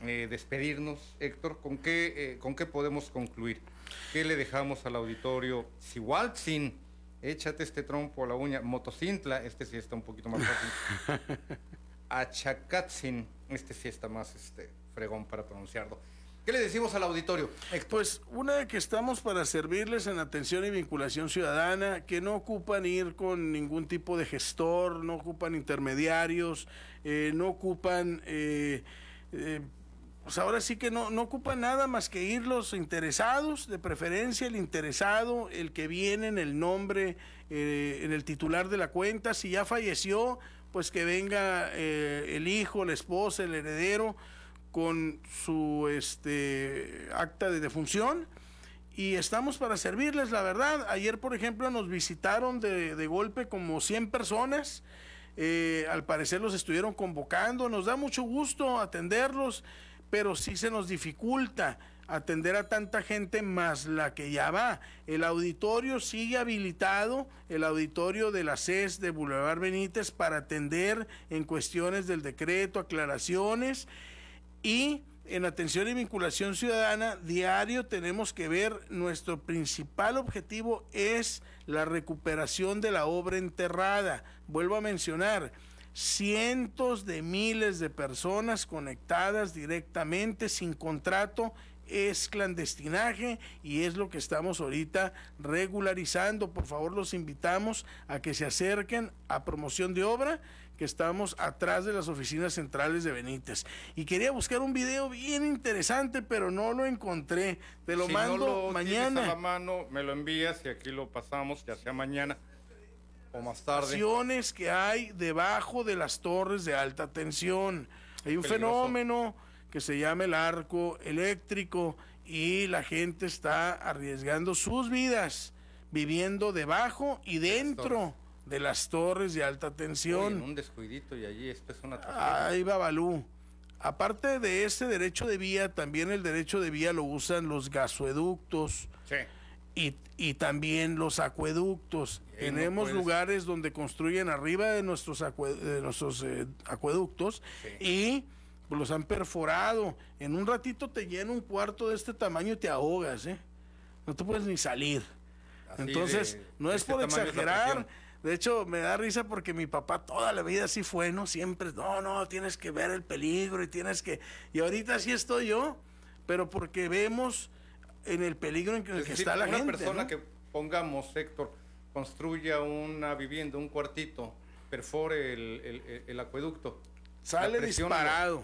eh, despedirnos, Héctor. ¿Con qué, eh, ¿Con qué podemos concluir? ¿Qué le dejamos al auditorio? Si Waltzin échate este trompo a la uña. Motocintla, este sí está un poquito más fácil. [laughs] Achacatzin, este sí está más este, fregón para pronunciarlo. ¿Qué le decimos al auditorio? Pues una de que estamos para servirles en atención y vinculación ciudadana, que no ocupan ir con ningún tipo de gestor, no ocupan intermediarios, eh, no ocupan, eh, eh, pues ahora sí que no, no ocupan nada más que ir los interesados, de preferencia el interesado, el que viene en el nombre, en el titular de la cuenta, si ya falleció, pues que venga el hijo, la esposa, el heredero con su este, acta de defunción y estamos para servirles, la verdad. Ayer, por ejemplo, nos visitaron de, de golpe como 100 personas. Eh, al parecer los estuvieron convocando. Nos da mucho gusto atenderlos, pero sí se nos dificulta atender a tanta gente más la que ya va. El auditorio sigue habilitado, el auditorio de la CES de Boulevard Benítez para atender en cuestiones del decreto, aclaraciones y en atención y vinculación ciudadana, diario tenemos que ver, nuestro principal objetivo es la recuperación de la obra enterrada. Vuelvo a mencionar, cientos de miles de personas conectadas directamente sin contrato es clandestinaje y es lo que estamos ahorita regularizando. Por favor, los invitamos a que se acerquen a promoción de obra que estamos atrás de las oficinas centrales de Benítez. Y quería buscar un video bien interesante, pero no lo encontré. Te lo mando mañana. a la mano, me lo envías y aquí lo pasamos, ya sea mañana o más tarde. que hay debajo de las torres de alta tensión. Hay un fenómeno que se llama el arco eléctrico y la gente está arriesgando sus vidas viviendo debajo y dentro de las torres de alta tensión. un descuidito y allí esto es una Ahí va Balú. Aparte de ese derecho de vía, también el derecho de vía lo usan los gasoeductos. Sí. Y, y, también los acueductos. Tenemos lugares donde construyen arriba de nuestros, de nuestros eh, acueductos y los han perforado. En un ratito te llena un cuarto de este tamaño y te ahogas, ¿eh? No te puedes ni salir. Entonces, no es este por exagerar de hecho, me da risa porque mi papá toda la vida así fue, ¿no? Siempre, no, no, tienes que ver el peligro y tienes que... Y ahorita sí estoy yo, pero porque vemos en el peligro en el que está la gente. Una persona que, pongamos, Héctor, construya una vivienda, un cuartito, perfore el, acueducto. Sale disparado.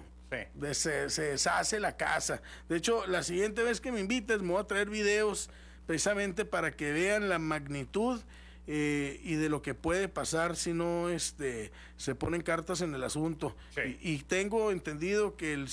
se, se deshace la casa. De hecho, la siguiente vez que me invites me voy a traer videos precisamente para que vean la magnitud eh, y de lo que puede pasar si no este, se ponen cartas en el asunto. Y, tengo entendido que el,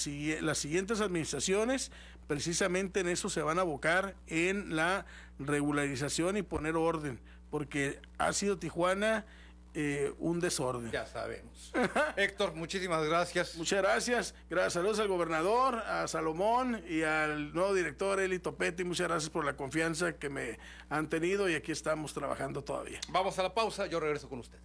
las siguientes administraciones precisamente en eso se van a abocar en la regularización y poner orden, porque ha sido Tijuana eh, un desorden. Ya sabemos. [laughs] Héctor, muchísimas gracias. Muchas gracias. Gracias. Saludos al gobernador, a Salomón y al nuevo director Eli Topetti. Muchas gracias por la confianza que me han tenido y aquí estamos trabajando todavía. Vamos a la pausa. Yo regreso con usted.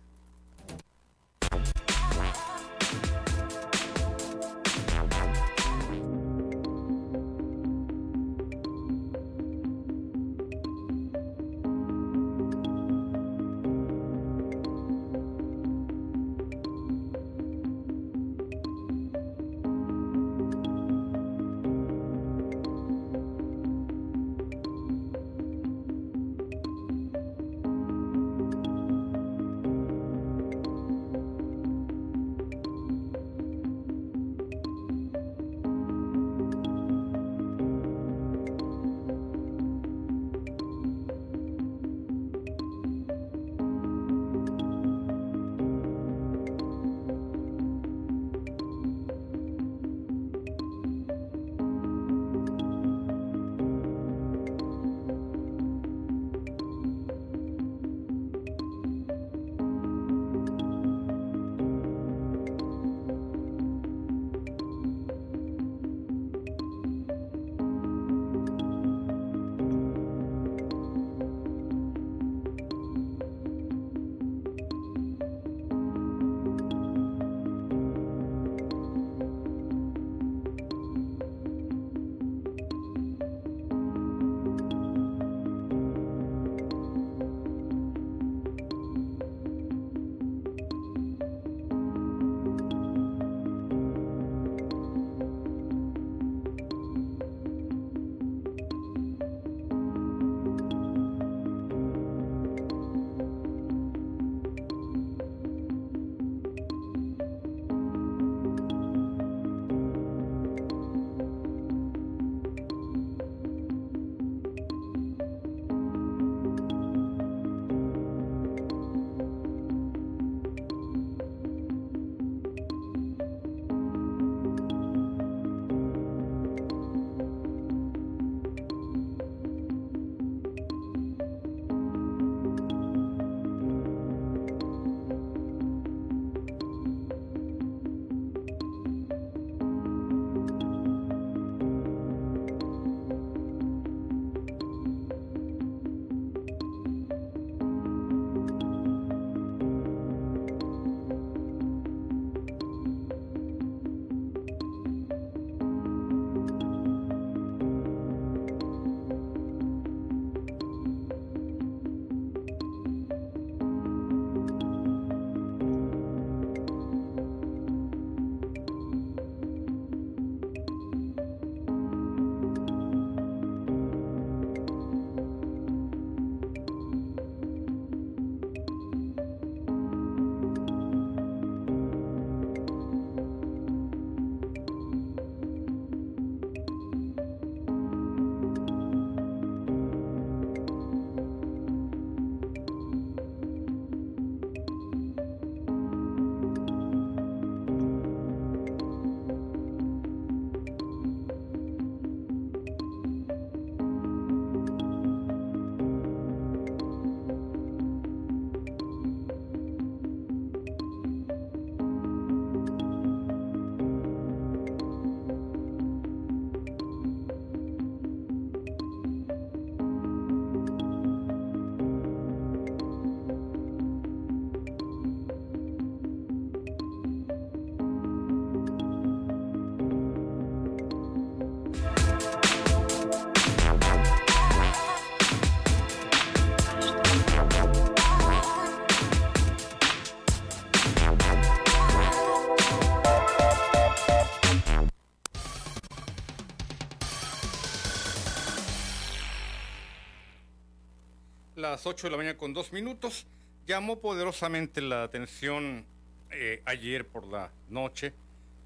Las 8 de la mañana con dos minutos. Llamó poderosamente la atención eh, ayer por la noche.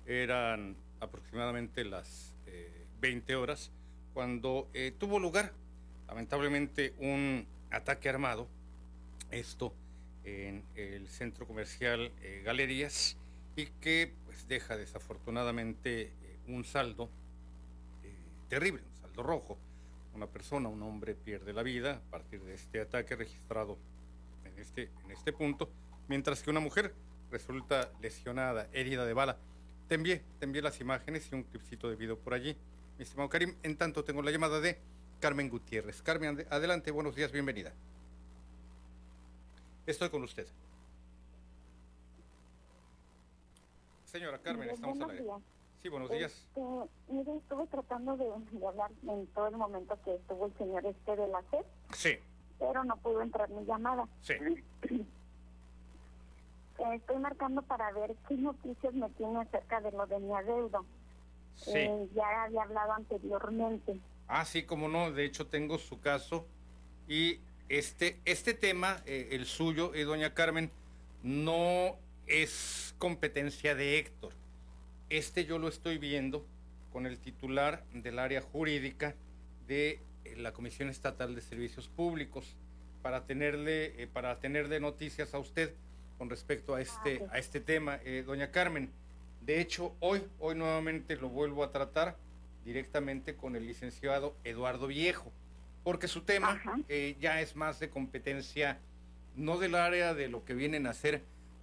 Eran aproximadamente las 20 horas cuando tuvo lugar, lamentablemente, un ataque armado. Esto en el centro comercial Galerías y que pues deja desafortunadamente un saldo terrible, un saldo rojo una persona, un hombre pierde la vida a partir de este ataque registrado en este, en este punto, mientras que una mujer resulta lesionada, herida de bala. Te envié, te envié las imágenes y un clipcito de video por allí. Mi estimado Karim, en tanto tengo la llamada de Carmen Gutiérrez. Carmen, adelante, buenos días, bienvenida. Estoy con usted. Señora Carmen, estamos al aire. Sí, buenos días. Este, mire, estuve tratando de, hablar en todo el momento que estuvo el señor este de la SED. Sí. Pero no pudo entrar mi llamada. Sí. [clears throat] Estoy marcando para ver qué noticias me tiene acerca de lo de mi adeudo. Sí. Eh, ya había hablado anteriormente. Ah, sí, como no. De hecho, tengo su caso. Y este, este tema, eh, el suyo, eh, doña Carmen, no es competencia de Héctor este yo lo estoy viendo con el titular del área jurídica de eh, la Comisión Estatal de Servicios Públicos para tenerle eh, para tenerle noticias a usted con respecto a este a este tema, eh, doña Carmen. De hecho, hoy hoy nuevamente lo vuelvo a tratar directamente con el licenciado Eduardo Viejo, porque su tema ya es más de competencia no del área de lo que vienen a hacer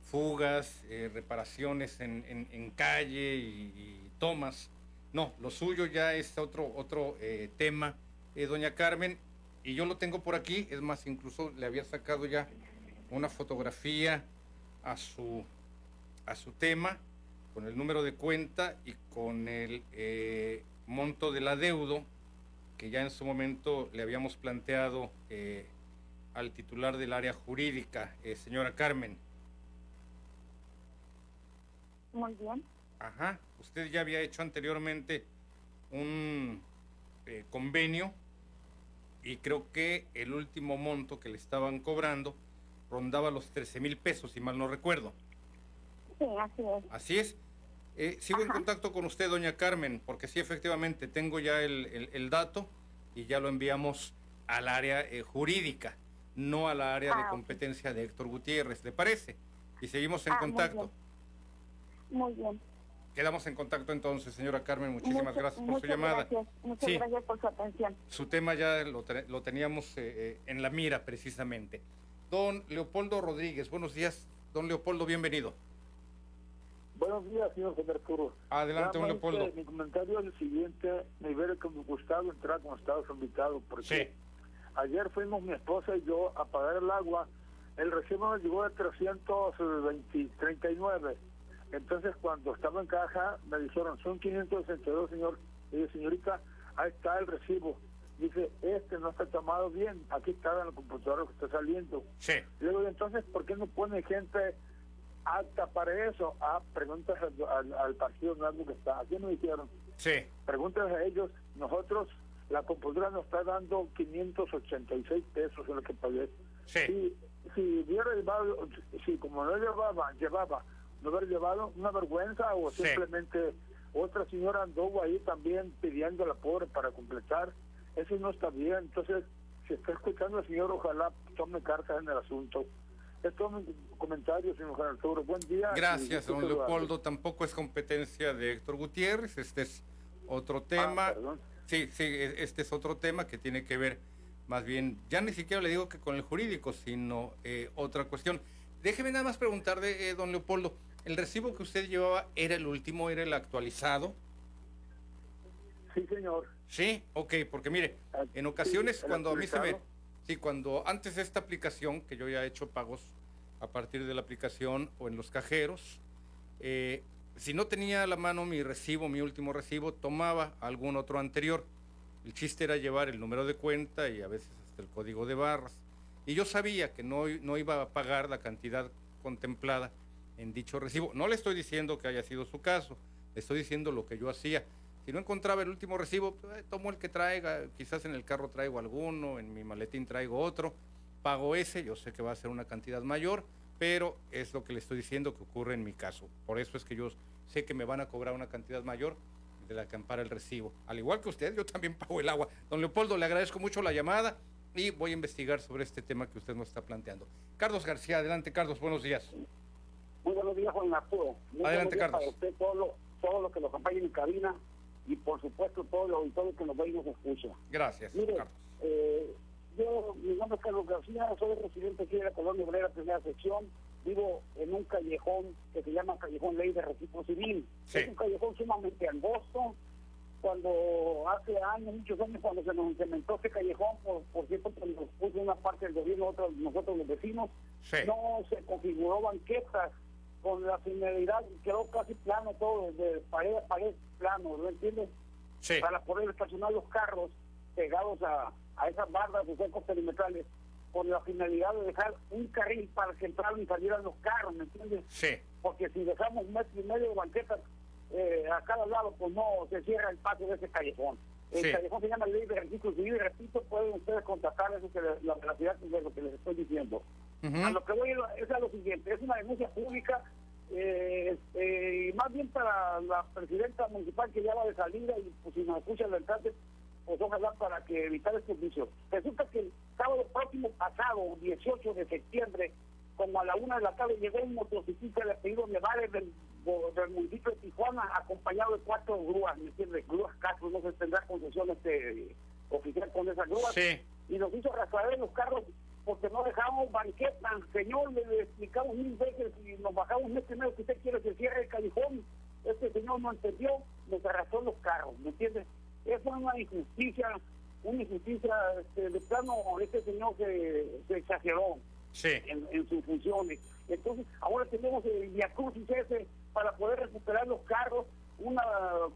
fugas, eh, reparaciones en, calle y, tomas. No, lo suyo ya es otro, otro eh, tema, eh, doña Carmen, y yo lo tengo por aquí, es más, incluso le había sacado ya una fotografía a su, a su tema, con el número de cuenta y con el monto del adeudo que ya en su momento le habíamos planteado al titular del área jurídica, señora Carmen. Muy bien. Ajá. Usted ya había hecho anteriormente un eh, convenio y creo que el último monto que le estaban cobrando rondaba los 13 mil pesos, si mal no recuerdo. Sí, así es. Así es. Eh, sigo en contacto con usted, doña Carmen, porque sí, efectivamente, tengo ya el, dato y ya lo enviamos al área eh, jurídica, no al área de ah, competencia de Héctor Gutiérrez, ¿le parece? Y seguimos en ah, contacto. Muy bien. Quedamos en contacto entonces, señora Carmen. Muchísimas gracias por su llamada. Muchas gracias por su atención. Su tema ya lo, lo teníamos eh, eh, en la mira precisamente. Don Leopoldo Rodríguez, buenos días. Don Leopoldo, bienvenido. Buenos días, señor Cruz. Adelante, don Leopoldo. Mi comentario es el siguiente. Me hubiera gustado entrar como Estados invitado porque ayer fuimos mi esposa y yo a pagar el agua. El recibo nos llegó de 339 entonces, cuando estaba en caja, me dijeron, son 562, señor. Y dije, señorita, ahí está el recibo. Dice, este no está tomado bien, aquí está en la computadora que está saliendo. Sí. Y digo, entonces, ¿por qué no pone gente alta para eso? Ah, preguntas al, partido nuevo que está. Aquí me dijeron. Sí. Pregúntenles a ellos, nosotros, la computadora nos está dando 586 pesos en lo que pagué. Sí. Si, si hubiera llevado, si como no llevaba, llevaba no haber llevado una vergüenza o simplemente otra señora anduvo ahí también pidiendo la pobre para completar. Eso no está bien. Entonces, si está escuchando al señor, ojalá tome cartas en el asunto. Es todo mi comentario, señor Arturo. Buen día. Gracias, don Leopoldo. Tampoco es competencia de Héctor Gutiérrez. Este es otro ah, tema. sí, sí, e-, este es otro tema que tiene que ver más bien, ya ni siquiera le digo que con el jurídico, sino eh, otra cuestión. Déjeme nada más preguntarle, eh, don Leopoldo, ¿El recibo que usted llevaba era el último, era el actualizado? Sí, señor. Sí, ok, porque mire, ah, en ocasiones cuando a mí se me... Sí, cuando antes de esta aplicación, que yo ya he hecho pagos a partir de la aplicación o en los cajeros, eh, si no tenía a la mano mi recibo, mi último recibo, tomaba algún otro anterior. El chiste era llevar el número de cuenta y a veces hasta el código de barras. Y yo sabía que no, no iba a pagar la cantidad contemplada en dicho recibo. No le estoy diciendo que haya sido su caso, le estoy diciendo lo que yo hacía. Si no encontraba el último recibo, pues, tomo el que traiga, quizás en el carro traigo alguno, en mi maletín traigo otro, pago ese, yo sé que va a ser una cantidad mayor, pero es lo que le estoy diciendo que ocurre en mi caso. Por eso es que yo sé que me van a cobrar una cantidad mayor de la que ampara el recibo. Al igual que usted, yo también pago el agua. Don Leopoldo, le agradezco mucho la llamada y voy a investigar sobre este tema que usted nos está planteando. Carlos García, adelante, Carlos, buenos días. Muy buenos días, Juan Arturo. adelante, Carlos. Para usted, todo lo, todo lo que nos acompaña en cabina y, por supuesto, todo lo auditorio que nos ve y nos escucha. Gracias, Carlos. Eh, yo, mi nombre es Carlos García, soy residente aquí de la Colonia Obrera, primera sección. Vivo en un callejón que se llama Callejón Ley de Registro Civil. Es un callejón sumamente angosto. Cuando hace años, muchos años, cuando se nos implementó este callejón, por, por cierto, cuando nos puso una parte del gobierno, otra nosotros los vecinos, no se configuró banquetas con la finalidad, quedó casi plano todo, de pared a pared plano, ¿no entiendes? Para poder estacionar los carros pegados a, a esas bardas de cercos perimetrales con la finalidad de dejar un carril para que entraran y salieran los carros, ¿me entiendes? Sí. Porque si dejamos un metro y medio de banquetas eh, a cada lado, pues no se cierra el patio de ese callejón. El callejón se llama Ley de Civil y repito, pueden ustedes contactar eso que la velocidad de lo que les estoy diciendo. A lo que voy es a lo siguiente, es una denuncia pública eh, eh, más bien para la presidenta municipal que ya va de salida y pues si nos escucha el alcalde, pues ojalá para que evitar este juicio. Resulta que el sábado próximo pasado, 18 de septiembre, como a la una de la tarde, llegó un motociclista de apellido Nevares del, del municipio de Tijuana, acompañado de cuatro grúas, ¿me entiendes? Grúas Castro, no se tendrá concesión este oficial con esas grúas. Y nos hizo en los carros porque no dejamos banqueta. Señor, le explicamos mil veces y nos bajamos un mes que usted quiere que cierre el callejón. Este señor no entendió, nos arrastró los carros, ¿me entiendes? es una injusticia, una injusticia este, de plano, este señor se, se exageró en, sus funciones. Entonces, ahora tenemos el Viacrucis ese para poder recuperar los carros, una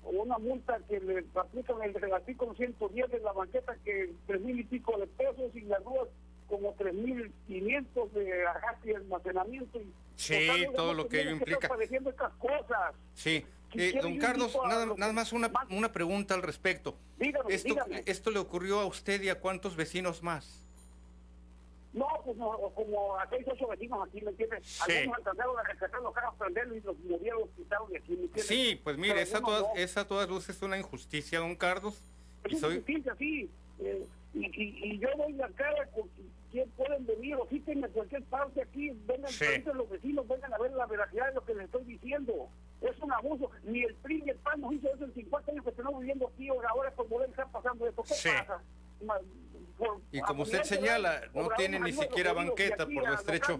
una multa que le aplican el artículo 110 de la banqueta que tres mil y pico de pesos y las grúas como tres mil quinientos de arrastre y almacenamiento. Y sí, todo lo que ello implica. estas cosas. Sí, eh, don Carlos, nada, más una, una pregunta al respecto. esto, ¿Esto le ocurrió a usted y a cuántos vecinos más? No, pues como a seis, ocho vecinos aquí, ¿me entiendes? Sí. Algunos alcanzaron a rescatar los carros, prenderlos y los movieron, quitaron de aquí, ¿me entiendes? Sí, pues mire, esa, todas, esa todas luces es una injusticia, don Carlos. Es una injusticia, sí. Eh, y, y, y, yo doy la cara con quién pueden venir o quítenme cualquier parte aquí, vengan sí. los vecinos, vengan a ver la veracidad de lo que les estoy diciendo es un abuso. Ni el PRI ni el PAN nos hizo eso en 50 años que estamos viviendo aquí, ahora por poder estar pasando esto. ¿Qué pasa? Y como usted señala, no tienen ni siquiera banqueta por lo estrecho.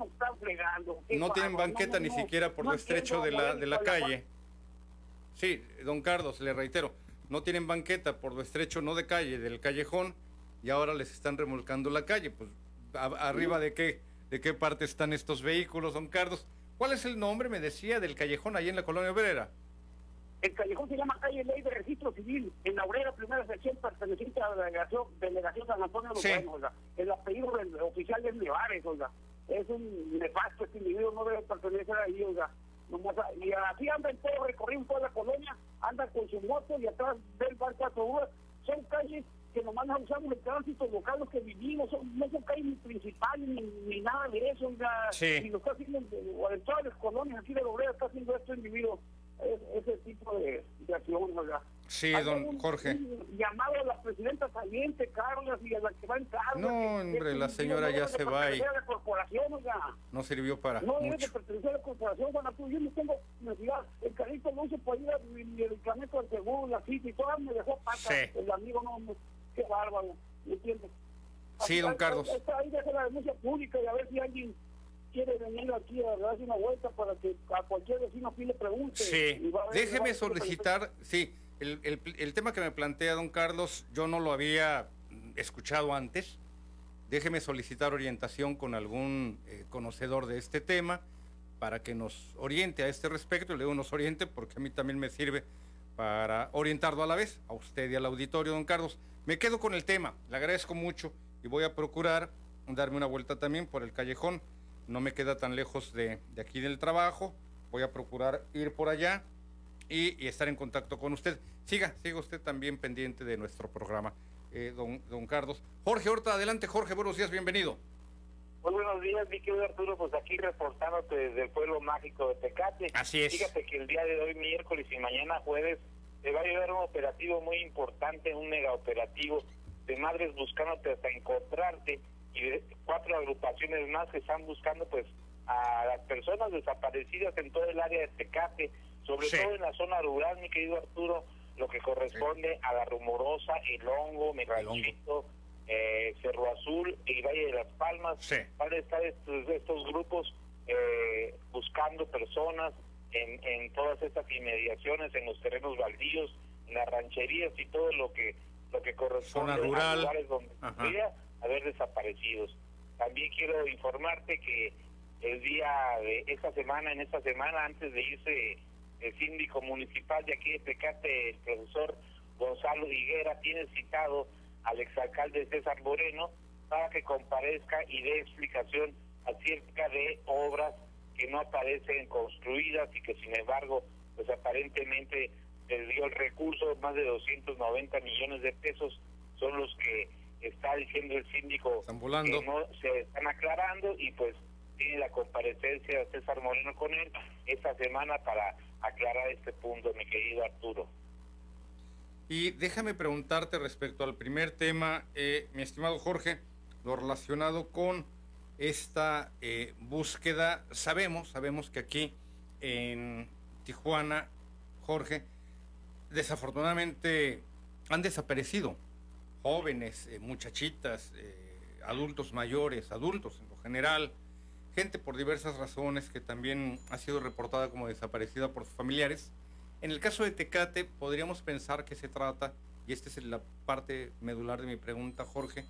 No tienen banqueta ni siquiera por lo estrecho de la, de la calle. Sí, don Carlos, le reitero, no tienen banqueta por lo estrecho, no de calle, del callejón, y ahora les están remolcando la calle. Pues, ¿arriba de qué, de qué parte están estos vehículos, don Carlos? ¿Cuál es el nombre, me decía, del callejón ahí en la colonia obrera? El callejón se llama Calle Ley de Registro Civil, en la obrera primera sección perteneciente a la delegación, delegación San Antonio de los sí. oiga. El apellido del oficial es Nevares, oiga. Es un nefasto este individuo, no debe pertenecer ahí, oiga. y así andan todo recorriendo toda la colonia, andan con su moto y atrás del barco a Son calles que nomás no usamos el tránsito local los que vivimos, no son calles principales ni, ni, nada de eso, y lo está haciendo, o en todas las colonias aquí de Obrera está haciendo esto individuo, tipo de, de acción, ¿verdad? Sí, don Jorge. llamado a la presidenta saliente, Carlos, y a la que va en cargo. No, hombre, la señora ya se va y... La corporación, No sirvió para No debe de pertenecer a la corporación, Juan Yo no tengo necesidad. El carrito no uso para ir a mi medicamento al seguro, la cita y todo, me dejó pata. El amigo no qué bárbaro, ¿me entiendes? Sí, don Carlos. Ahí deja la denuncia pública y a ver si alguien quiere venir aquí a darse una vuelta para que a cualquier vecino aquí le pregunte. Sí, déjeme solicitar, sí, el, el, el tema que me plantea don Carlos, yo no lo había escuchado antes. Déjeme solicitar orientación con algún eh, conocedor de este tema para que nos oriente a este respecto. Le digo nos oriente porque a mí también me sirve para orientarlo a la vez, a usted y al auditorio, don Carlos. Me quedo con el tema, le agradezco mucho y voy a procurar darme una vuelta también por el callejón. No me queda tan lejos de, aquí del trabajo. Voy a procurar ir por allá y, estar en contacto con usted. Siga, siga usted también pendiente de nuestro programa, eh, don, don Carlos. Jorge Horta, adelante Jorge, buenos días, bienvenido. buenos días, mi querido Arturo. Pues aquí reportándote desde el pueblo mágico de Tecate. Así es. Fíjate que el día de hoy, miércoles y mañana jueves, te va a llevar un operativo muy importante, un mega operativo de madres buscándote hasta encontrarte y cuatro agrupaciones más que están buscando pues a las personas desaparecidas en todo el área de Tecate, sobre todo en la zona rural, mi querido Arturo, lo que corresponde a la Rumorosa, El Hongo, Mi eh, Cerro Azul y Valle de las Palmas. Van a estar estos, estos grupos eh, buscando personas en, en todas estas inmediaciones, en los terrenos baldíos, en las rancherías y todo lo que lo que corresponde a lugares donde haber desaparecidos. También quiero informarte que el día de esta semana, en esta semana, antes de irse el síndico municipal de aquí de Tecate, el profesor Gonzalo Higuera, tiene citado al exalcalde César Moreno para que comparezca y dé explicación acerca de obras que no aparecen construidas y que sin embargo pues aparentemente se dio el recurso, más de 290 millones de pesos son los que está diciendo el síndico que no se están aclarando y pues tiene la comparecencia de César Moreno con él esta semana para aclarar este punto, mi querido Arturo. Y déjame preguntarte respecto al primer tema, eh, mi estimado Jorge, lo relacionado con esta eh, búsqueda. Sabemos, sabemos que aquí en Tijuana, Jorge, desafortunadamente han desaparecido jóvenes, eh, muchachitas, adultos mayores, adultos en lo general, gente por diversas razones que también ha sido reportada como desaparecida por sus familiares. En el caso de Tecate, podríamos pensar que se trata, y esta es la parte medular de mi pregunta, Jorge,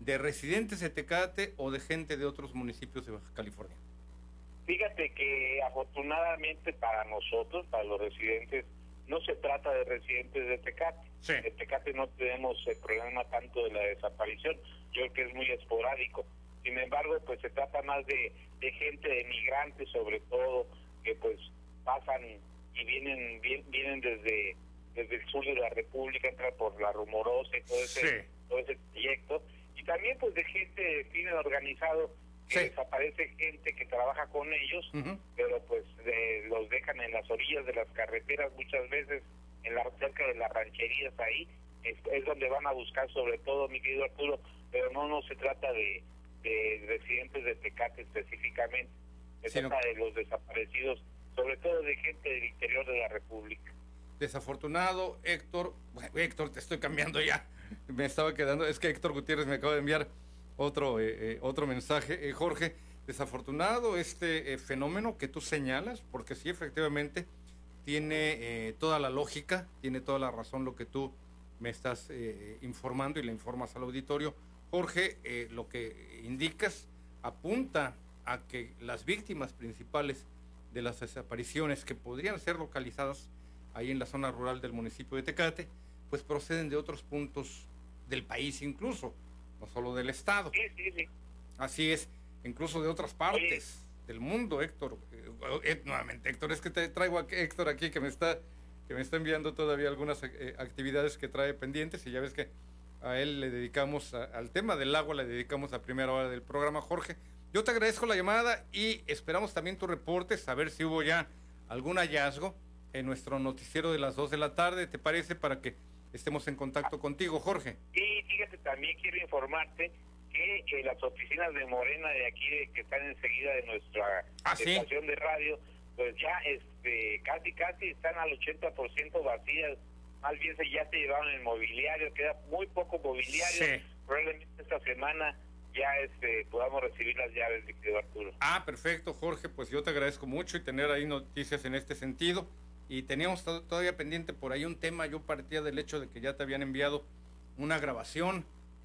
de residentes de Tecate o de gente de otros municipios de Baja California. Fíjate que afortunadamente para nosotros, para los residentes, no se trata de residentes de Tecate. Sí. De Tecate no tenemos el problema tanto de la desaparición, yo creo que es muy esporádico. Sin embargo, pues se trata más de, de gente, de migrantes sobre todo, que pues pasan y vienen vienen desde desde el sur de la República, entran por la rumorosa y todo ese, todo ese proyecto. Y también pues de gente de crimen organizado que desaparece gente que trabaja con ellos, pero pues los dejan en las orillas de las carreteras muchas veces, en la cerca de las rancherías ahí, es, donde van a buscar sobre todo, mi querido Arturo, pero no, no se trata de, de residentes de Tecate específicamente, se trata de los desaparecidos sobre todo de gente del interior de la República. Desafortunado, Héctor, Héctor, te estoy cambiando ya, [laughs] me estaba quedando, es que Héctor Gutiérrez me acaba de enviar otro, eh, eh, otro mensaje. Eh, Jorge, desafortunado este fenómeno que tú señalas, porque sí, efectivamente, tiene toda la lógica, tiene toda la razón lo que tú me estás informando y le informas al auditorio. Jorge, lo que indicas apunta a que las víctimas principales de las desapariciones que podrían ser localizadas ahí en la zona rural del municipio de Tecate, pues proceden de otros puntos del país incluso, no solo del estado. Sí, sí, sí. Así es, incluso de otras partes del mundo, Héctor. Eh, eh, nuevamente, Héctor, es que te traigo a Héctor aquí que me está que me está enviando todavía algunas eh, actividades que trae pendientes y ya ves que a él le dedicamos, al tema del agua le dedicamos a primera hora del programa, Jorge. Yo te agradezco la llamada y esperamos también tu reporte, saber si hubo ya algún hallazgo en nuestro noticiero de las 2 de la tarde, ¿te parece? Para que estemos en contacto contigo, Jorge. Y fíjate, también quiero informarte que las oficinas de Morena de aquí, que están enseguida de nuestra ¿Ah, estación de radio, pues ya este casi casi están al 80% vacías. Más bien se ya se llevaron el mobiliario, queda muy poco mobiliario. Probablemente esta semana ya este, podamos recibir las llaves, de Arturo. Ah, perfecto, Jorge, pues yo te agradezco mucho y tener ahí noticias en este sentido. Y teníamos todavía pendiente por ahí un tema, yo partía del hecho de que ya te habían enviado una grabación,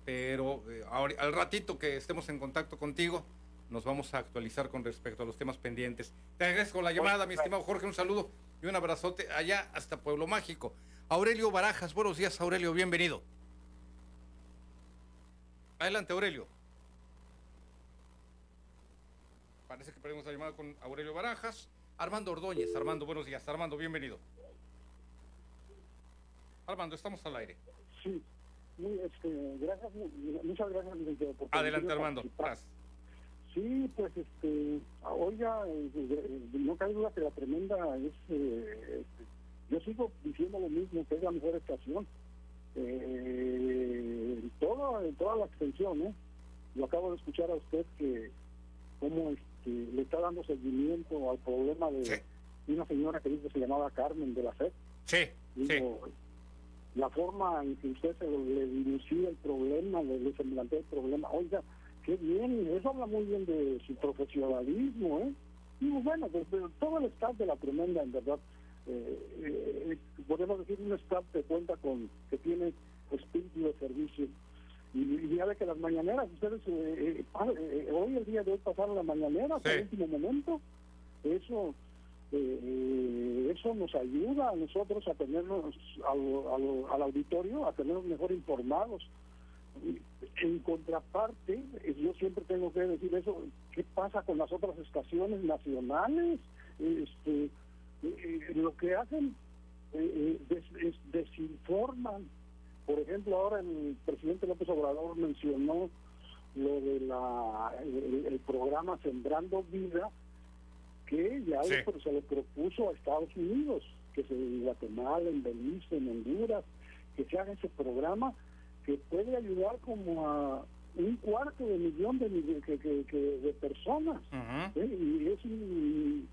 pero eh, al ratito que estemos en contacto contigo, nos vamos a actualizar con respecto a los temas pendientes. Te agradezco la llamada, mi estimado Jorge, un saludo y un abrazote allá hasta Pueblo Mágico. Aurelio Barajas, buenos días, Aurelio, bienvenido. Adelante, Aurelio. Parece que perdimos la llamada con Aurelio Barajas. Armando Ordóñez. Armando, buenos días. Armando, bienvenido. Armando, estamos al aire. Sí, muy, este, gracias, muchas gracias. Por Adelante, Armando. Sí, pues este, oiga, eh, no cabe duda que la tremenda es, eh, este, yo sigo diciendo lo mismo, que es la mejor estación. Eh, en, todo, en toda la extensión, ¿eh? Lo acabo de escuchar a usted que cómo este, le está dando seguimiento al problema de una señora que dice que se llamaba Carmen de la FED. Sí, sí. La forma en que usted se le dirigió el problema, le, le plantea el problema, oiga, qué bien, eso habla muy bien de su profesionalismo, ¿eh? Y bueno, pues, todo el staff de la tremenda, en verdad, eh, eh, podemos decir un staff que cuenta con, que tiene espíritu de servicio. Y, ya ve que las mañaneras, ustedes, eh, hoy el día de hoy pasaron las mañaneras, sí. el último momento, eso eso nos ayuda a nosotros a tenernos al, al auditorio, a tenernos mejor informados en contraparte, eh, yo siempre tengo que decir eso, ¿qué pasa con las otras estaciones nacionales? Este, eh, eh, lo que hacen es desinforman. Por ejemplo, ahora el presidente López Obrador mencionó lo de la el, programa Sembrando Vida, que ya se le propuso a Estados Unidos, que se en Guatemala, en Belice, en Honduras, que se haga ese programa que puede ayudar como a un cuarto de millón de, de personas. Y es un,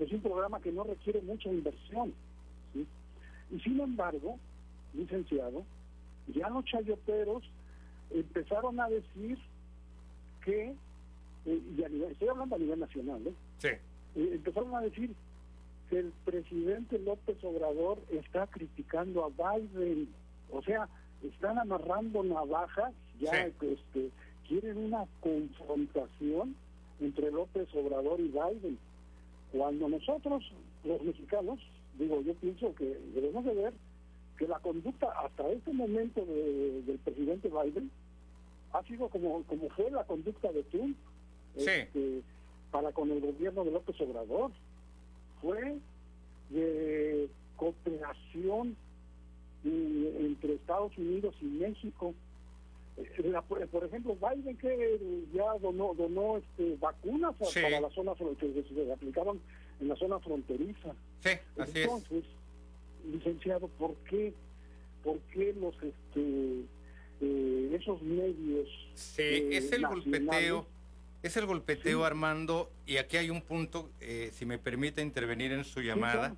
es un programa que no requiere mucha inversión. Y sin embargo, licenciado, ya los chayoteros empezaron a decir que, eh, y estoy hablando a nivel nacional, ¿eh? Sí. empezaron a decir que el presidente López Obrador está criticando a Biden. O sea, están amarrando navajas, ya este, quieren una confrontación entre López Obrador y Biden. Cuando nosotros, los mexicanos, digo, yo pienso que debemos de ver que la conducta hasta este momento del presidente Biden ha sido como, como fue la conducta de Trump este, para con el gobierno de López Obrador. Fue de cooperación entre Estados Unidos y México. Eh, por ejemplo, Biden que ya donó, donó este, vacunas para la zona que se aplicaban en la zona fronteriza. Sí, así Entonces, licenciado, ¿por qué, por qué los este, eh, esos medios? Sí, es el golpeteo. Es el golpeteo, Armando, y aquí hay un punto, eh, si me permite intervenir en su llamada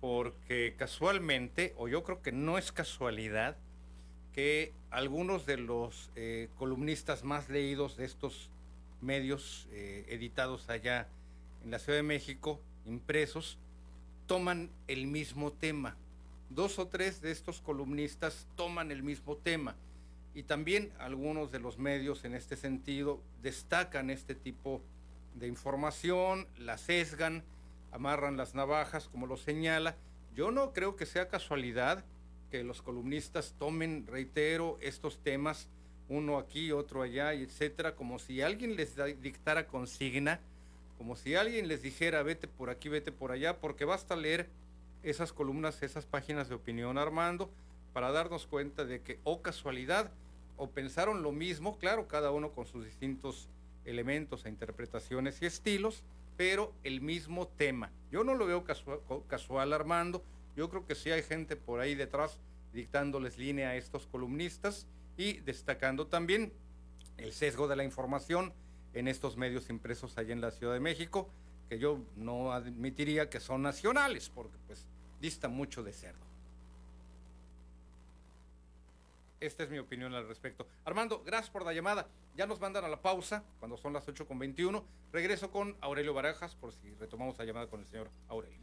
porque casualmente, o yo creo que no es casualidad, que algunos de los eh, columnistas más leídos de estos medios eh, editados allá en la Ciudad de México, impresos, toman el mismo tema. Dos o tres de estos columnistas toman el mismo tema. Y también algunos de los medios en este sentido destacan este tipo de información, la sesgan, amarran las navajas, como lo señala. Yo no creo que sea casualidad que los columnistas tomen, reitero, estos temas, uno aquí, otro allá, etcétera, como si alguien les dictara consigna, como si alguien les dijera vete por aquí, vete por allá, porque basta leer esas columnas, esas páginas de opinión, Armando, para darnos cuenta de que, o casualidad, o pensaron lo mismo, claro, cada uno con sus distintos elementos e interpretaciones y estilos, pero el mismo tema. Yo no lo veo casual, Armando. Yo creo que sí hay gente por ahí detrás dictándoles línea a estos columnistas y destacando también el sesgo de la información en estos medios impresos allá en la Ciudad de México, que yo no admitiría que son nacionales, porque pues dista mucho de serlo. Esta es mi opinión al respecto. Armando, gracias por la llamada. Ya nos mandan a la pausa cuando son las 8 con 21. Regreso con Aurelio Barajas por si retomamos la llamada con el señor Aurelio.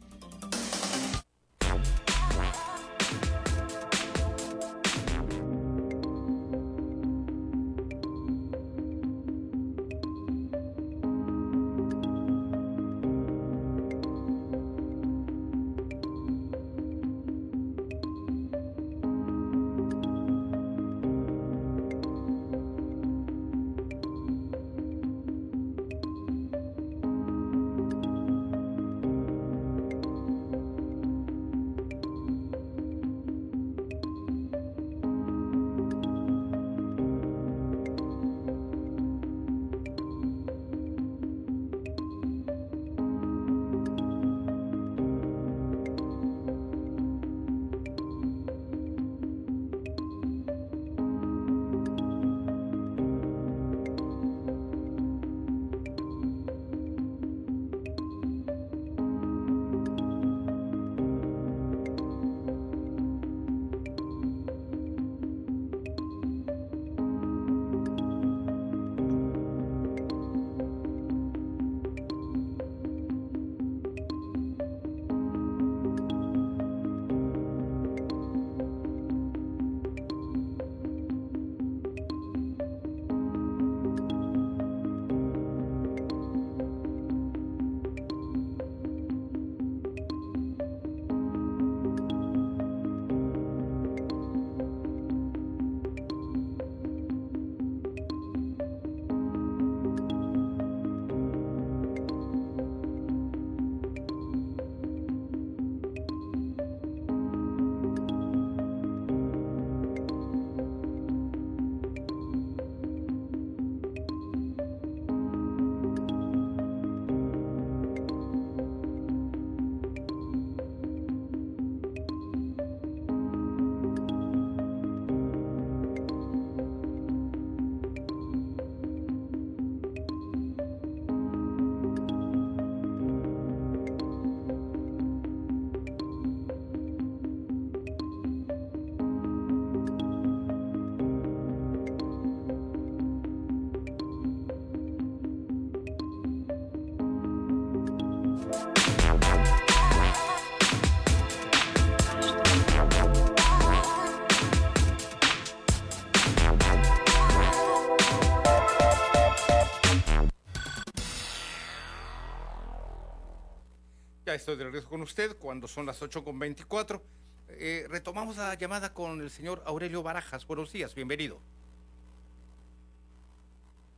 De regreso con usted cuando son las 8 con 24. Eh, retomamos la llamada con el señor Aurelio Barajas. Buenos días, bienvenido.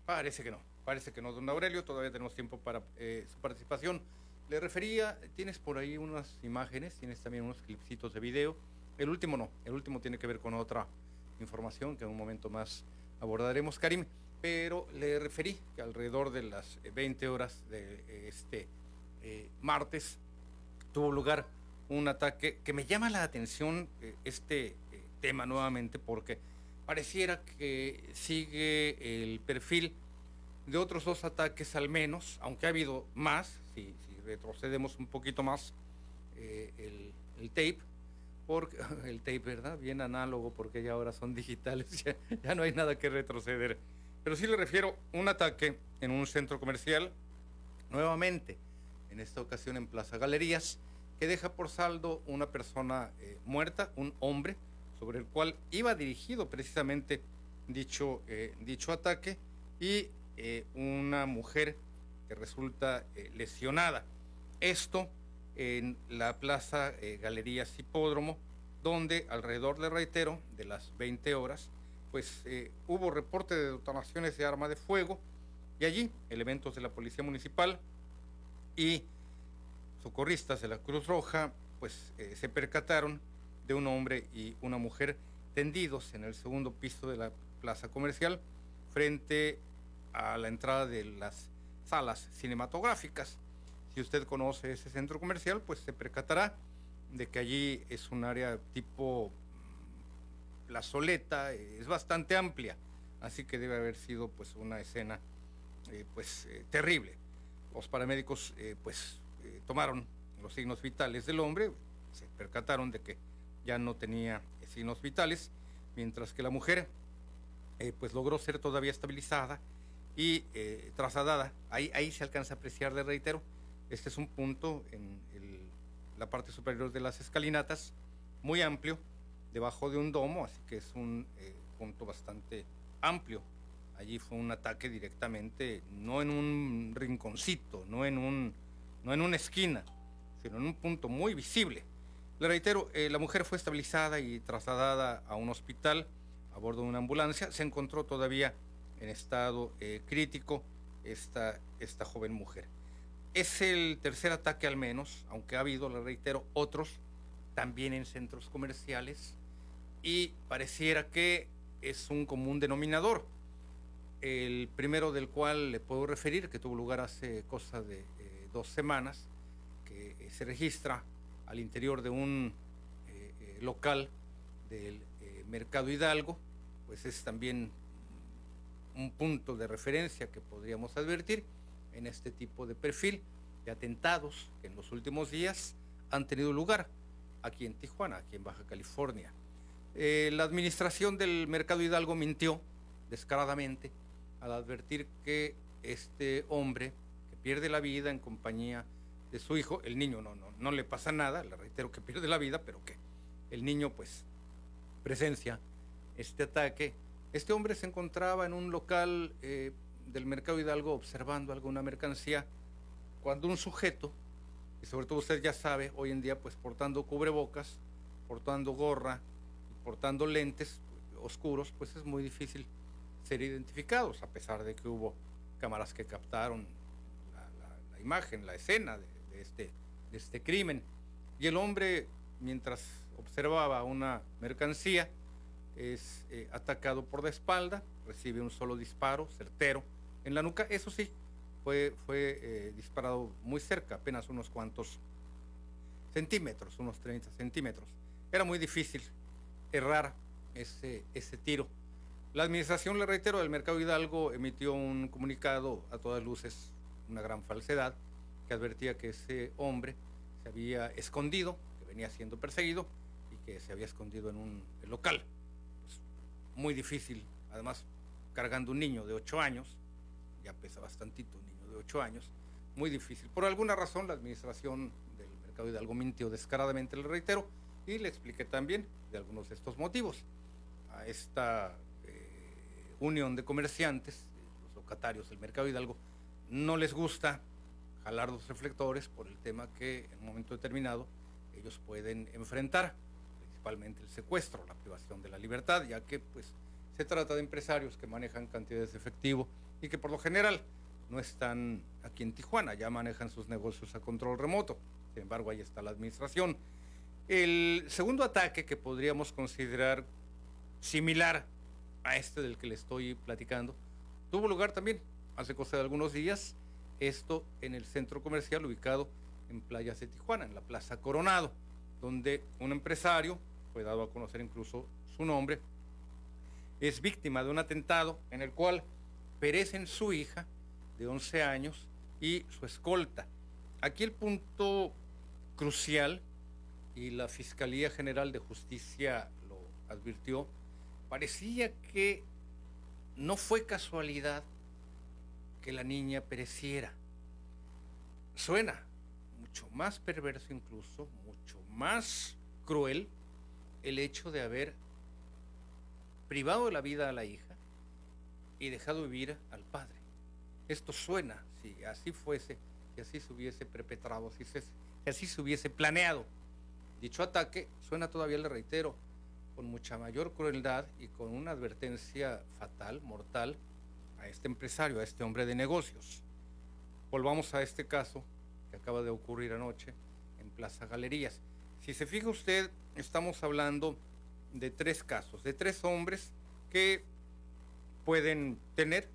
Parece que no, parece que no, don Aurelio. Todavía tenemos tiempo para eh, su participación. Le refería, tienes por ahí unas imágenes, tienes también unos clipsitos de video. El último no, el último tiene que ver con otra información que en un momento más abordaremos, Karim. Pero le referí que alrededor de las 20 horas de este eh, martes tuvo lugar un ataque que me llama la atención eh, este eh, tema nuevamente porque pareciera que sigue el perfil de otros dos ataques al menos, aunque ha habido más, si, retrocedemos un poquito más el, tape, porque [laughs] el tape, ¿verdad? Bien análogo porque ya ahora son digitales, [laughs] ya, ya no hay nada que retroceder. Pero sí le refiero un ataque en un centro comercial, nuevamente, en esta ocasión en Plaza Galerías, que deja por saldo una persona eh, muerta, un hombre, sobre el cual iba dirigido precisamente dicho, eh, dicho ataque, y eh, una mujer que resulta lesionada. Esto en la Plaza Galerías Hipódromo, donde alrededor, le reitero, de las 20 horas, pues hubo reporte de detonaciones de arma de fuego y allí elementos de la Policía Municipal y socorristas de la Cruz Roja pues eh, se percataron de un hombre y una mujer tendidos en el segundo piso de la plaza comercial frente a la entrada de las salas cinematográficas. Si usted conoce ese centro comercial, pues se percatará de que allí es un área tipo mm, plazoleta, es bastante amplia, así que debe haber sido pues una escena eh, pues eh, terrible los paramédicos eh, pues eh, tomaron los signos vitales del hombre, se percataron de que ya no tenía signos vitales, mientras que la mujer eh, pues logró ser todavía estabilizada y trasladada. Ahí, ahí se alcanza a apreciar, le reitero, este es un punto en la parte superior de las escalinatas, muy amplio, debajo de un domo, así que es un punto bastante amplio Allí fue un ataque directamente, no en un rinconcito, no en, un, no en una esquina, sino en un punto muy visible. Le reitero, eh, la mujer fue estabilizada y trasladada a un hospital a bordo de una ambulancia. Se encontró todavía en estado eh, crítico esta, esta joven mujer. Es el tercer ataque al menos, aunque ha habido, le reitero, otros también en centros comerciales y pareciera que es un común denominador el primero del cual le puedo referir, que tuvo lugar hace cosa de eh, dos semanas, que eh, se registra al interior de un eh, local del Mercado Hidalgo, pues es también un punto de referencia que podríamos advertir en este tipo de perfil de atentados que en los últimos días han tenido lugar aquí en Tijuana, aquí en Baja California. la administración del Mercado Hidalgo mintió descaradamente al advertir que este hombre que pierde la vida en compañía de su hijo, el niño no, no, no le pasa nada, le reitero que pierde la vida, pero que el niño pues presencia este ataque. Este hombre se encontraba en un local eh, del Mercado Hidalgo observando alguna mercancía cuando un sujeto, y sobre todo usted ya sabe, hoy en día pues portando cubrebocas, portando gorra, portando lentes oscuros, pues es muy difícil identificados, a pesar de que hubo cámaras que captaron la, imagen, la escena de, este, de este crimen. Y el hombre, mientras observaba una mercancía, es eh, atacado por la espalda, recibe un solo disparo certero en la nuca. Eso sí, fue, fue eh, disparado muy cerca, apenas unos cuantos centímetros, unos 30 centímetros. Era muy difícil errar ese, ese tiro. La administración, le reitero, del Mercado Hidalgo emitió un comunicado a todas luces, una gran falsedad, que advertía que ese hombre se había escondido, que venía siendo perseguido y que se había escondido en un local. Pues, muy difícil, además cargando un niño de 8 años, ya pesa bastantito un niño de 8 años, muy difícil. Por alguna razón la administración del Mercado Hidalgo mintió descaradamente, le reitero, y le expliqué también de algunos de estos motivos. A esta unión de comerciantes, los locatarios del Mercado Hidalgo, no les gusta jalar los reflectores por el tema que en un momento determinado ellos pueden enfrentar, principalmente el secuestro, la privación de la libertad, ya que pues se trata de empresarios que manejan cantidades de efectivo y que por lo general no están aquí en Tijuana, ya manejan sus negocios a control remoto. Sin embargo, ahí está la administración. El segundo ataque que podríamos considerar similar a este del que le estoy platicando, tuvo lugar también hace cosa de algunos días, esto en el centro comercial ubicado en Playas de Tijuana, en la Plaza Coronado, donde un empresario, fue dado a conocer incluso su nombre, es víctima de un atentado en el cual perecen su hija de 11 años y su escolta. Aquí el punto crucial, y la Fiscalía General de Justicia lo advirtió, parecía que no fue casualidad que la niña pereciera. Suena mucho más perverso incluso, mucho más cruel el hecho de haber privado de la vida a la hija y dejado vivir al padre. Esto suena, si así fuese, si así se hubiese perpetrado, si, así se hubiese planeado. Dicho ataque suena todavía, le reitero, mucha mayor crueldad y con una advertencia fatal, mortal, a este empresario, a este hombre de negocios. Volvamos a este caso que acaba de ocurrir anoche en Plaza Galerías. Si se fija usted, estamos hablando de tres casos, de tres hombres que pueden tener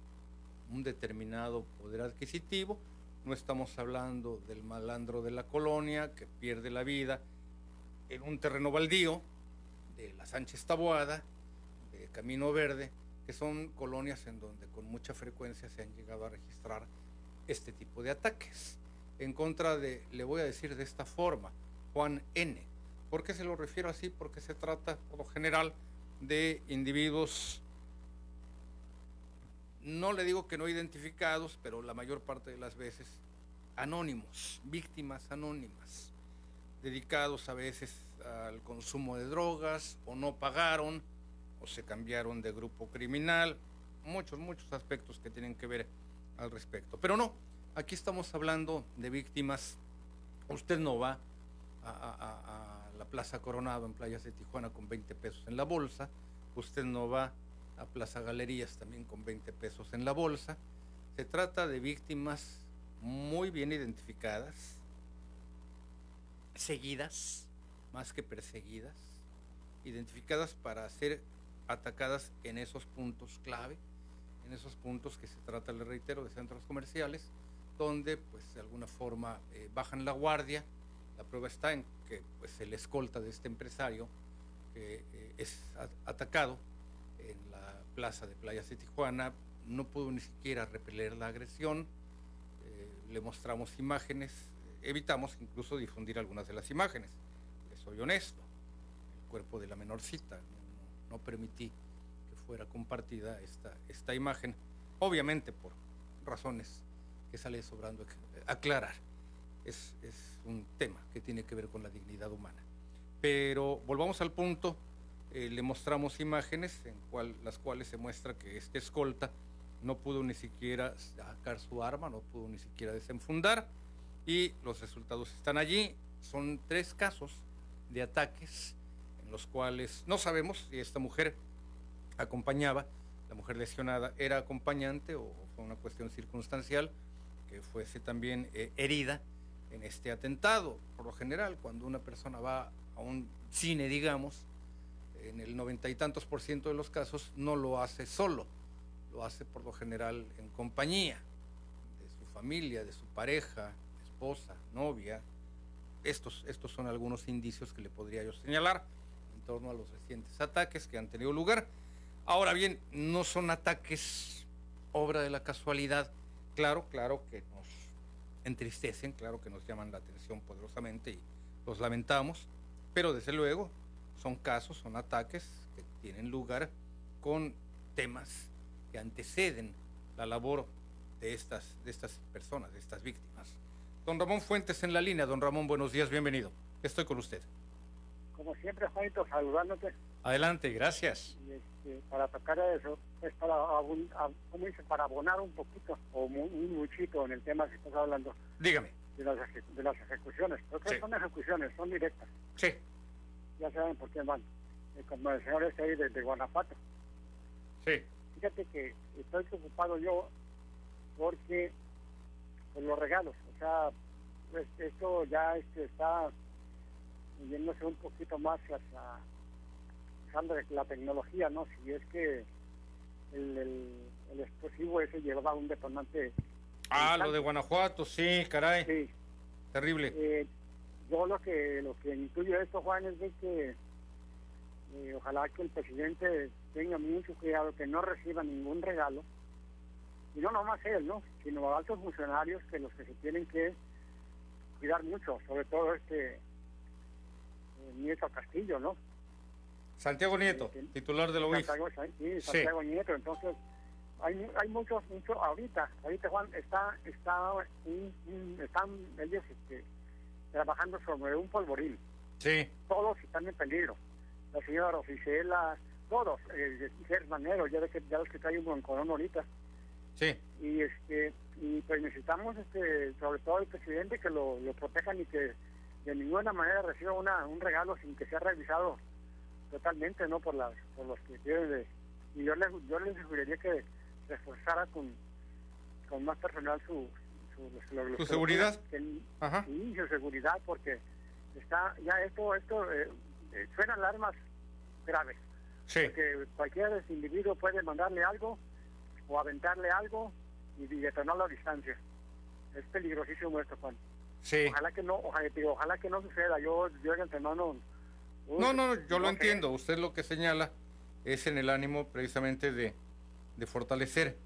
un determinado poder adquisitivo. No estamos hablando del malandro de la colonia que pierde la vida en un terreno baldío, de la Sánchez Taboada, de Camino Verde, que son colonias en donde con mucha frecuencia se han llegado a registrar este tipo de ataques. En contra de, le voy a decir de esta forma, Juan N. ¿Por qué se lo refiero así? Porque se trata, por lo general, de individuos, no le digo que no identificados, pero la mayor parte de las veces anónimos, víctimas anónimas, dedicados a veces al consumo de drogas o no pagaron o se cambiaron de grupo criminal, muchos, muchos aspectos que tienen que ver al respecto. Pero no, aquí estamos hablando de víctimas. Usted no va a, la Plaza Coronado en Playas de Tijuana con 20 pesos en la bolsa, usted no va a Plaza Galerías también con 20 pesos en la bolsa. Se trata de víctimas muy bien identificadas, seguidas, más que perseguidas, identificadas para ser atacadas en esos puntos clave, en esos puntos que se trata, le reitero, de centros comerciales, donde pues de alguna forma eh, bajan la guardia. La prueba está en que pues el escolta de este empresario que eh, es atacado en la plaza de Playas de Tijuana no pudo ni siquiera repeler la agresión. Eh, le mostramos imágenes, evitamos incluso difundir algunas de las imágenes. Soy honesto, el cuerpo de la menorcita, no permití que fuera compartida esta, esta imagen, obviamente por razones que sale sobrando aclarar. Es, es, un tema que tiene que ver con la dignidad humana. Pero volvamos al punto, eh, le mostramos imágenes en cual, las cuales se muestra que este escolta no pudo ni siquiera sacar su arma, no pudo ni siquiera desenfundar y los resultados están allí. Son tres casos de ataques los cuales no sabemos si esta mujer acompañaba, la mujer lesionada era acompañante o fue una cuestión circunstancial que fuese también eh, herida en este atentado. Por lo general, cuando una persona va a un cine, digamos, en el noventa y tantos por ciento de los casos no lo hace solo, lo hace por lo general en compañía de su familia, de su pareja, esposa, novia. Estos, estos son algunos indicios que le podría yo señalar torno a los recientes ataques que han tenido lugar. Ahora bien, no son ataques obra de la casualidad. Claro, claro que nos entristecen, claro que nos llaman la atención poderosamente y los lamentamos, pero desde luego son casos, son ataques que tienen lugar con temas que anteceden la labor de estas, de estas personas, de estas víctimas. Don Ramón Fuentes en la línea. Don Ramón, buenos días, bienvenido. Estoy con usted. como siempre, Juanito, saludándote. Adelante, gracias. Y este, para tocar eso, es para, ¿cómo dice? para abonar un poquito o un, muchito en el tema que estás hablando. Dígame. De las, de las ejecuciones. Porque son ejecuciones, son directas. Sí. Ya saben por qué van. Eh, como el señor este ahí de, Guanajuato. Sí. Fíjate que estoy preocupado yo porque pues, los regalos, o sea, pues, esto ya este, está yéndose un poquito más hacia usando la tecnología, ¿no? Si es que el, el, explosivo ese llevaba un detonante. Ah, lo de Guanajuato, sí, caray. Sí. Terrible. Eh, yo lo que lo que intuyo esto, Juan, es de que eh, ojalá que el presidente tenga mucho cuidado, que no reciba ningún regalo. Y no nomás él, ¿no? Sino altos funcionarios que los que se tienen que cuidar mucho, sobre todo este Nieto Castillo, ¿no? Santiago Nieto, titular de la UIF. sí, Santiago Nieto, entonces hay, hay muchos, muchos, ahorita, ahorita Juan, está, está, están ellos este, trabajando sobre un polvorín. Sí. Todos están en peligro. La señora Oficela, todos, el Manero, ya ves que, ya ves que trae un buen corona ahorita. Sí. Y este, y pues necesitamos este, sobre todo el presidente que lo, lo protejan y que de ninguna manera reciba una, un regalo sin que sea revisado totalmente, ¿no? Por, las, por los que de... Y yo les, yo les sugeriría que reforzara con, con más personal su... ¿Su, seguridad? Ajá. Sí, su seguridad, porque está ya esto, esto eh, eh, suenan alarmas graves. Sí. Porque cualquier individuo puede mandarle algo o aventarle algo y detonarlo a distancia. Es peligrosísimo esto, Juan. Ojalá que no, ojalá, ojalá que no suceda. Yo, yo de antemano... no, no, yo lo entiendo. Usted lo que señala es en el ánimo precisamente de, de fortalecer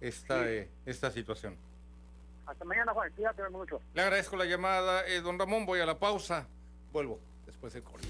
esta, eh, esta situación. Hasta mañana, Juan. Cuídate mucho. Le agradezco la llamada, eh, don Ramón. Voy a la pausa. Vuelvo después del corte.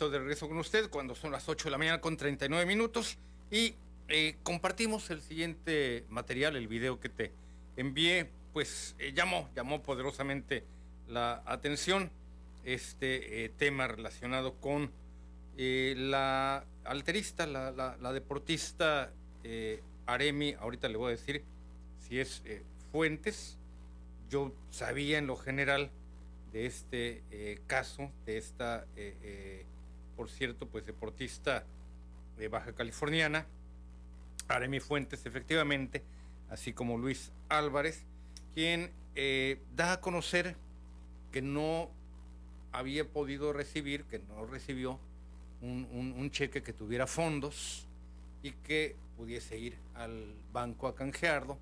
Estoy de regreso con usted cuando son las 8 de la mañana con 39 minutos y eh, compartimos el siguiente material, el video que te envié, pues eh, llamó, llamó poderosamente la atención este eh, tema relacionado con la alterista, la, la deportista Aremi, ahorita le voy a decir si es Fuentes, yo sabía en lo general de este caso, de esta, por cierto, pues deportista de Baja Californiana, Aremi Fuentes, efectivamente, así como Luis Álvarez, quien da a conocer que no había podido recibir, que no recibió un, un cheque que tuviera fondos y que pudiese ir al banco a canjearlo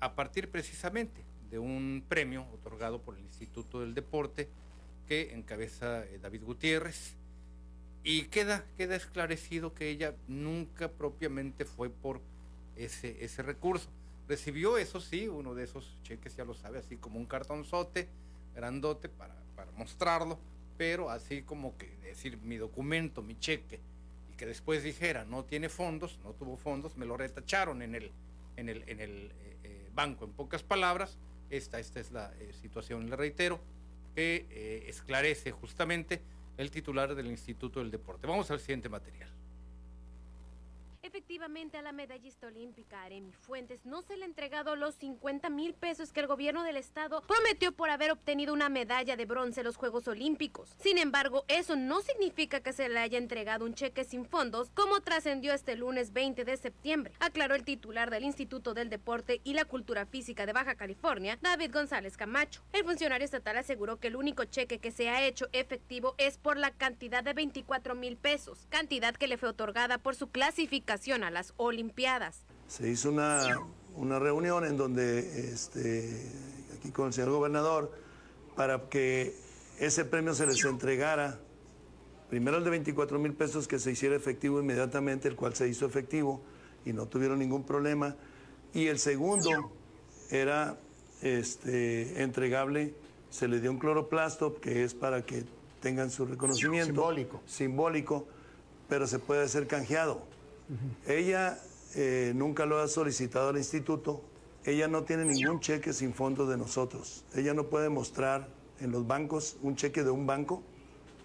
a partir precisamente de un premio otorgado por el Instituto del Deporte que encabeza eh, David Gutiérrez y queda, queda esclarecido que ella nunca propiamente fue por ese, ese recurso. Recibió, eso sí, uno de esos cheques, ya lo sabe, así como un cartonzote grandote para, para mostrarlo, pero así como que decir mi documento, mi cheque, y que después dijera no tiene fondos, no tuvo fondos, me lo retacharon en el, en el, en el banco. En pocas palabras, esta, esta es la eh, situación, le reitero, que eh, esclarece justamente el titular del Instituto del Deporte. Vamos al siguiente material. Efectivamente, a la medallista olímpica Aremi Fuentes no se le ha entregado los 50 mil pesos que el gobierno del estado prometió por haber obtenido una medalla de bronce en los Juegos Olímpicos. Sin embargo, eso no significa que se le haya entregado un cheque sin fondos, como trascendió este lunes 20 de septiembre, aclaró el titular del Instituto del Deporte y la Cultura Física de Baja California, David González Camacho. El funcionario estatal aseguró que el único cheque que se ha hecho efectivo es por la cantidad de 24 mil pesos, cantidad que le fue otorgada por su clasificación a las Olimpiadas. Se hizo una, una reunión en donde, este, aquí con el señor gobernador, para que ese premio se les entregara, primero el de 24 mil pesos que se hiciera efectivo inmediatamente, el cual se hizo efectivo y no tuvieron ningún problema, y el segundo era este, entregable, se le dio un cloroplasto, que es para que tengan su reconocimiento. Simbólico. Simbólico, pero se puede ser canjeado. Ella eh, nunca lo ha solicitado al instituto. Ella no tiene ningún cheque sin fondos de nosotros. Ella no puede mostrar en los bancos un cheque de un banco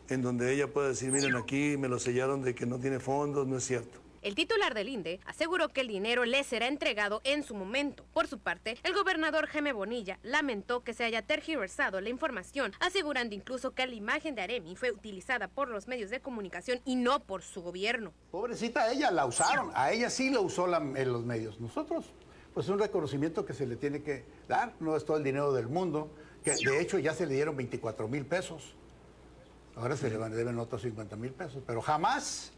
en donde ella pueda decir, miren, aquí me lo sellaron de que no tiene fondos, no es cierto. El titular del INDE aseguró que el dinero le será entregado en su momento. Por su parte, el gobernador Jaime Bonilla lamentó que se haya tergiversado la información, asegurando incluso que la imagen de Aremi fue utilizada por los medios de comunicación y no por su gobierno. Pobrecita ella, la usaron, a ella sí la usó en los medios. Nosotros, pues es un reconocimiento que se le tiene que dar, no es todo el dinero del mundo, que de hecho ya se le dieron 24 mil pesos. Ahora se le deben otros 50 mil pesos, pero jamás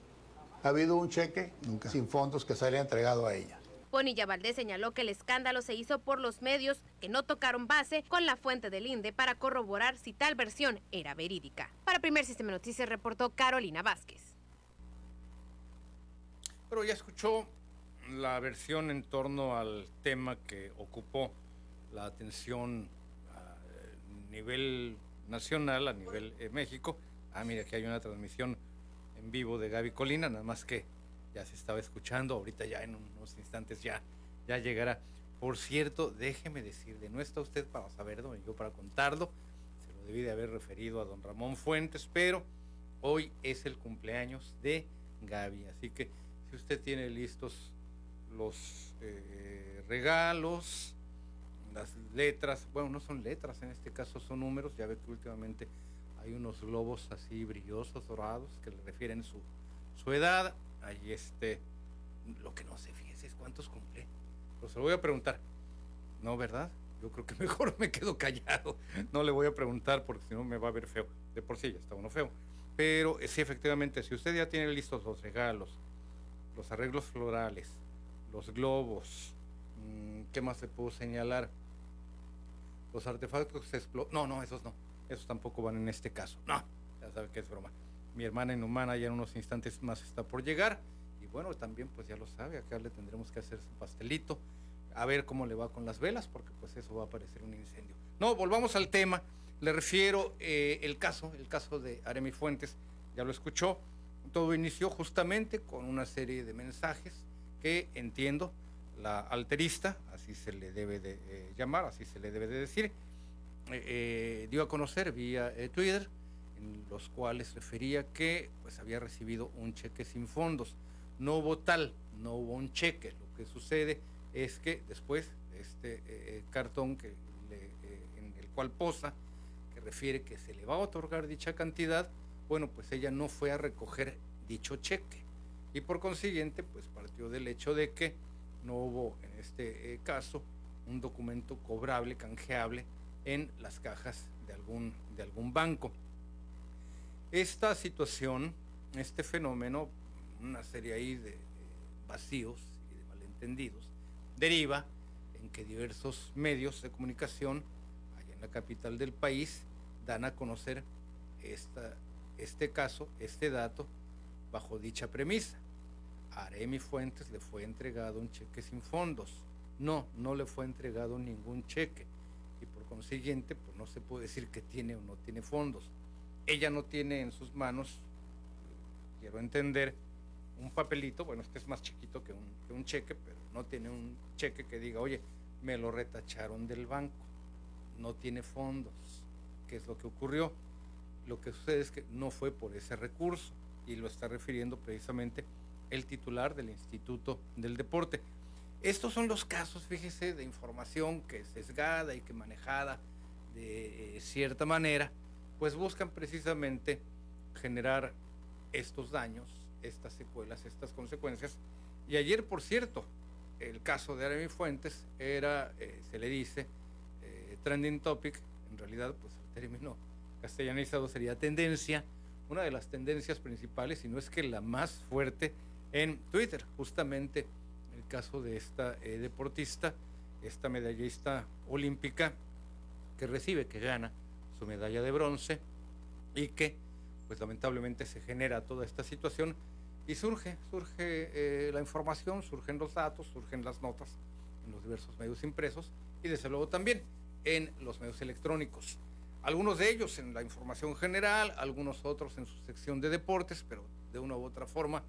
ha habido un cheque sin fondos que se haya entregado a ella. Bonilla Valdés señaló que el escándalo se hizo por los medios que no tocaron base con la fuente del INDE para corroborar si tal versión era verídica. Para Primer Sistema Noticias reportó Carolina Vázquez. Pero ya escuchó la versión en torno al tema que ocupó la atención a nivel nacional, a nivel de México. Ah, mira, aquí hay una transmisión en vivo de Gaby Colina, nada más que ya se estaba escuchando, ahorita ya en unos instantes ya, ya llegará. Por cierto, déjeme decirle, no está usted para saberlo, yo para contarlo, se lo debí de haber referido a don Ramón Fuentes, pero hoy es el cumpleaños de Gaby, así que si usted tiene listos los eh, regalos, las letras, bueno, no son letras, en este caso son números, ya ve que últimamente hay unos globos así brillosos, dorados, que le refieren su, su edad. Ahí este, lo que no sé, fíjese es cuántos cumple. Pero se lo voy a preguntar. No, ¿verdad? Yo creo que [laughs] mejor me quedo callado. No le voy a preguntar porque si no me va a ver feo. De por sí ya está uno feo. Pero eh, sí, efectivamente, si usted ya tiene listos los regalos, los arreglos florales, los globos, mm, ¿qué más le puedo señalar? Los artefactos se No, no, esos no esos tampoco van en este caso. No, ya sabe que es broma. Mi hermana inhumana ya en unos instantes más está por llegar. Y bueno, también pues ya lo sabe, acá le tendremos que hacer su pastelito. A ver cómo le va con las velas, porque pues eso va a parecer un incendio. No, volvamos al tema. Le refiero eh, el caso, el caso de Aremi Fuentes, ya lo escuchó. Todo inició justamente con una serie de mensajes que entiendo la alterista, así se le debe de eh, llamar, así se le debe de decir, eh, eh, dio a conocer vía Twitter, en los cuales refería que pues había recibido un cheque sin fondos. No hubo tal, no hubo un cheque. Lo que sucede es que después este cartón que en el cual posa, que refiere que se le va a otorgar dicha cantidad, bueno, pues ella no fue a recoger dicho cheque. Y por consiguiente, pues partió del hecho de que no hubo en este eh, caso un documento cobrable, canjeable en las cajas de algún, de algún banco. Esta situación, este fenómeno, una serie ahí de vacíos y de malentendidos, deriva en que diversos medios de comunicación allá en la capital del país dan a conocer esta, este caso, este dato, bajo dicha premisa. A Aremi Fuentes le fue entregado un cheque sin fondos. No, no le fue entregado ningún cheque. Consiguiente, pues no se puede decir que tiene o no tiene fondos. Ella no tiene en sus manos, quiero entender, un papelito, bueno, este es más chiquito que un, que un cheque, pero no tiene un cheque que diga, oye, me lo retacharon del banco. No tiene fondos. ¿Qué es lo que ocurrió? Lo que sucede es que no fue por ese recurso y lo está refiriendo precisamente el titular del Instituto del Deporte. Estos son los casos, fíjese, de información que es sesgada y que manejada de eh, cierta manera, pues buscan precisamente generar estos daños, estas secuelas, estas consecuencias. Y ayer, por cierto, el caso de Aremi Fuentes era, eh, se le dice, eh, trending topic, en realidad, pues el término castellanizado sería tendencia, una de las tendencias principales, y no es que la más fuerte, en Twitter, justamente caso de esta eh, deportista, esta medallista olímpica que recibe, que gana su medalla de bronce y que pues lamentablemente se genera toda esta situación y surge, surge eh, la información, surgen los datos, surgen las notas en los diversos medios impresos y desde luego también en los medios electrónicos. Algunos de ellos en la información general, algunos otros en su sección de deportes, pero de una u otra forma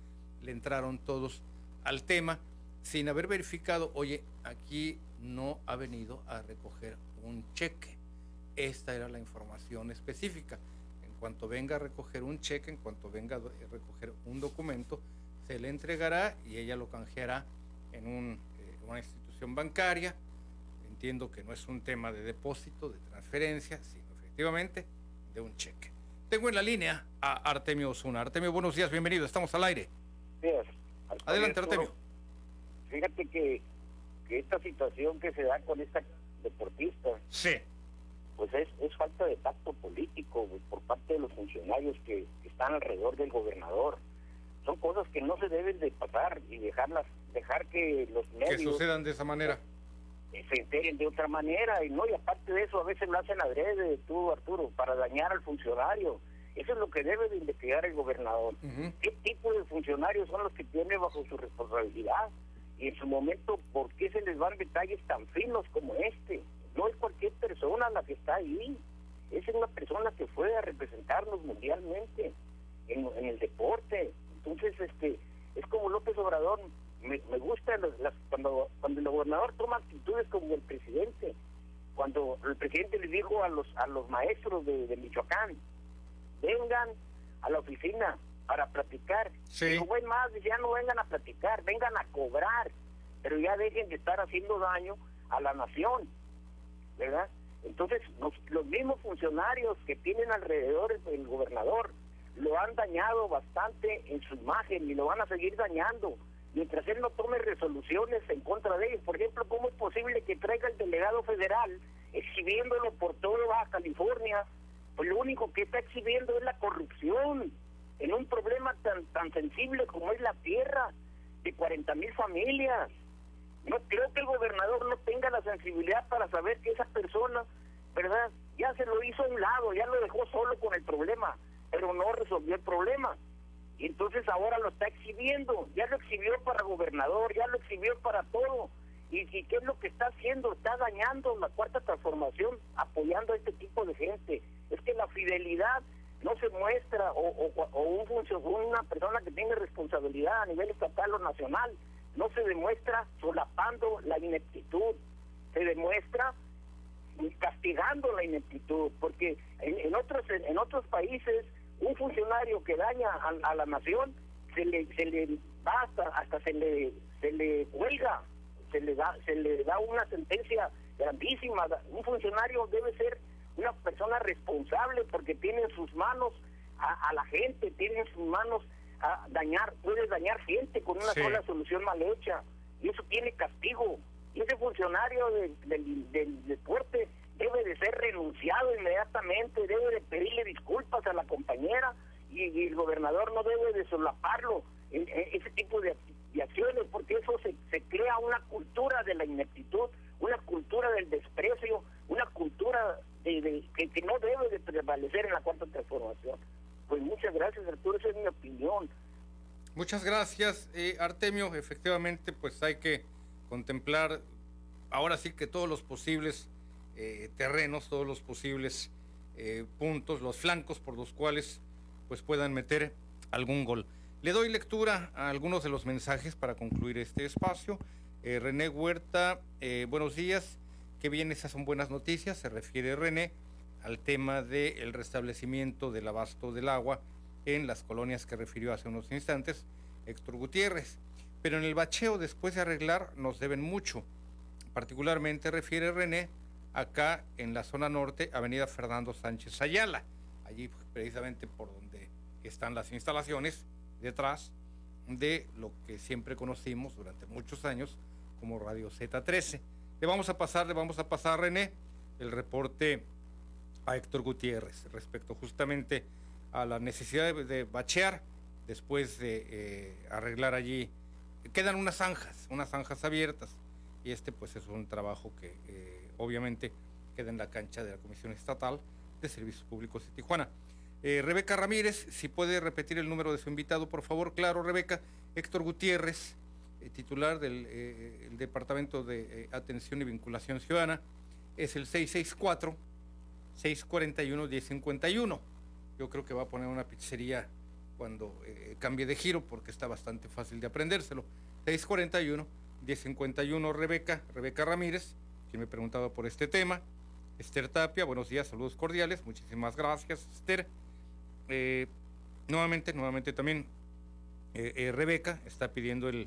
le entraron todos al tema sin haber verificado, oye, aquí no ha venido a recoger un cheque. Esta era la información específica. En cuanto venga a recoger un cheque, en cuanto venga a recoger un documento, se le entregará y ella lo canjeará en un, eh, una institución bancaria. Entiendo que no es un tema de depósito, de transferencia, sino efectivamente de un cheque. Tengo en la línea a Artemio Osuna. Artemio, buenos días, bienvenido, estamos al aire. Adelante, Artemio. Fíjate que, esta situación que se da con esta deportista, sí. pues es, es falta de tacto político por parte de los funcionarios que, están alrededor del gobernador. Son cosas que no se deben de pasar y dejarlas, dejar que los medios... Que sucedan de esa manera se enteren de otra manera y no y aparte de eso a veces lo hacen adrede tú Arturo para dañar al funcionario eso es lo que debe de investigar el gobernador. ¿Qué tipo de funcionarios son los que tiene bajo su responsabilidad? Y en su momento, ¿por qué se les van detalles tan finos como este? No es cualquier persona la que está ahí. Es una persona que fue a representarnos mundialmente en, el deporte. Entonces, este es como López Obrador. Me, gusta cuando, cuando el gobernador toma actitudes como el presidente. Cuando el presidente le dijo a los a los maestros de Michoacán, vengan a la oficina para platicar. Sí. No más, ya no vengan a platicar, vengan a cobrar, pero ya dejen de estar haciendo daño a la nación, ¿verdad? Entonces, los, los mismos funcionarios que tienen alrededor el gobernador lo han dañado bastante en su imagen y lo van a seguir dañando mientras él no tome resoluciones en contra de ellos. Por ejemplo, ¿cómo es posible que traiga el delegado federal exhibiéndolo por toda Baja California pues lo único que está exhibiendo es la corrupción en un problema tan tan sensible como es la tierra de 40 mil familias. No creo que el gobernador no tenga la sensibilidad para saber que esa persona, ¿verdad? Ya se lo hizo a un lado, ya lo dejó solo con el problema, pero no resolvió el problema. Y entonces ahora lo está exhibiendo, ya lo exhibió para gobernador, ya lo exhibió para todo. ¿Y, y qué es lo que está haciendo? Está dañando la cuarta transformación, apoyando a este tipo de gente es que la fidelidad no se demuestra, o, o, un una persona que tiene responsabilidad a nivel estatal o nacional, no se demuestra solapando la ineptitud, se demuestra castigando la ineptitud, porque en, otros en otros países un funcionario que daña a, la nación se le se le basta hasta se le se le huelga, se le da se le da una sentencia grandísima. Un funcionario debe ser una persona responsable porque tiene en sus manos a, la gente, tiene en sus manos a dañar, puede dañar gente con una sola solución mal hecha. Y eso tiene castigo. Y ese funcionario del deporte debe de ser renunciado inmediatamente, debe de pedirle disculpas a la compañera y, el gobernador no debe de solaparlo en, ese tipo de, acciones porque eso se, se crea una cultura de la ineptitud, una cultura del desprecio, una cultura de, que, no debe de prevalecer en la cuarta transformación. Pues muchas gracias Arturo, esa es mi opinión. Muchas gracias eh, Artemio, efectivamente pues hay que contemplar ahora sí que todos los posibles eh, terrenos, todos los posibles eh, puntos, los flancos por los cuales pues puedan meter algún gol. Le doy lectura a algunos de los mensajes para concluir este espacio. René Huerta, buenos días. Qué bien, esas son buenas noticias. Se refiere René al tema del restablecimiento del abasto del agua en las colonias que refirió hace unos instantes Héctor Gutiérrez. Pero en el bacheo, después de arreglar, nos deben mucho. Particularmente refiere René acá en la zona norte, Avenida Fernando Sánchez Ayala, allí precisamente por donde están las instalaciones, detrás de lo que siempre conocimos durante muchos años como Radio Z13. Le vamos a pasar, le vamos a pasar, René, el reporte a Héctor Gutiérrez respecto justamente a la necesidad de, bachear después de eh, arreglar allí. Quedan unas zanjas, unas zanjas abiertas y este pues es un trabajo que eh, obviamente queda en la cancha de la Comisión Estatal de Servicios Públicos de Tijuana. Eh, Rebeca Ramírez, si puede repetir el número de su invitado, por favor. Claro, Rebeca. Héctor Gutiérrez, titular del Departamento de Atención y Vinculación Ciudadana, es el 664-641-1051. Yo creo que va a poner una pizzería cuando cambie de giro porque está bastante fácil de aprendérselo. 641 1051 Rebeca, Rebeca Ramírez, quien me preguntaba por este tema. Esther Tapia, buenos días, saludos cordiales, muchísimas gracias, Esther. Eh, nuevamente, nuevamente también eh, eh, Rebeca está pidiendo el,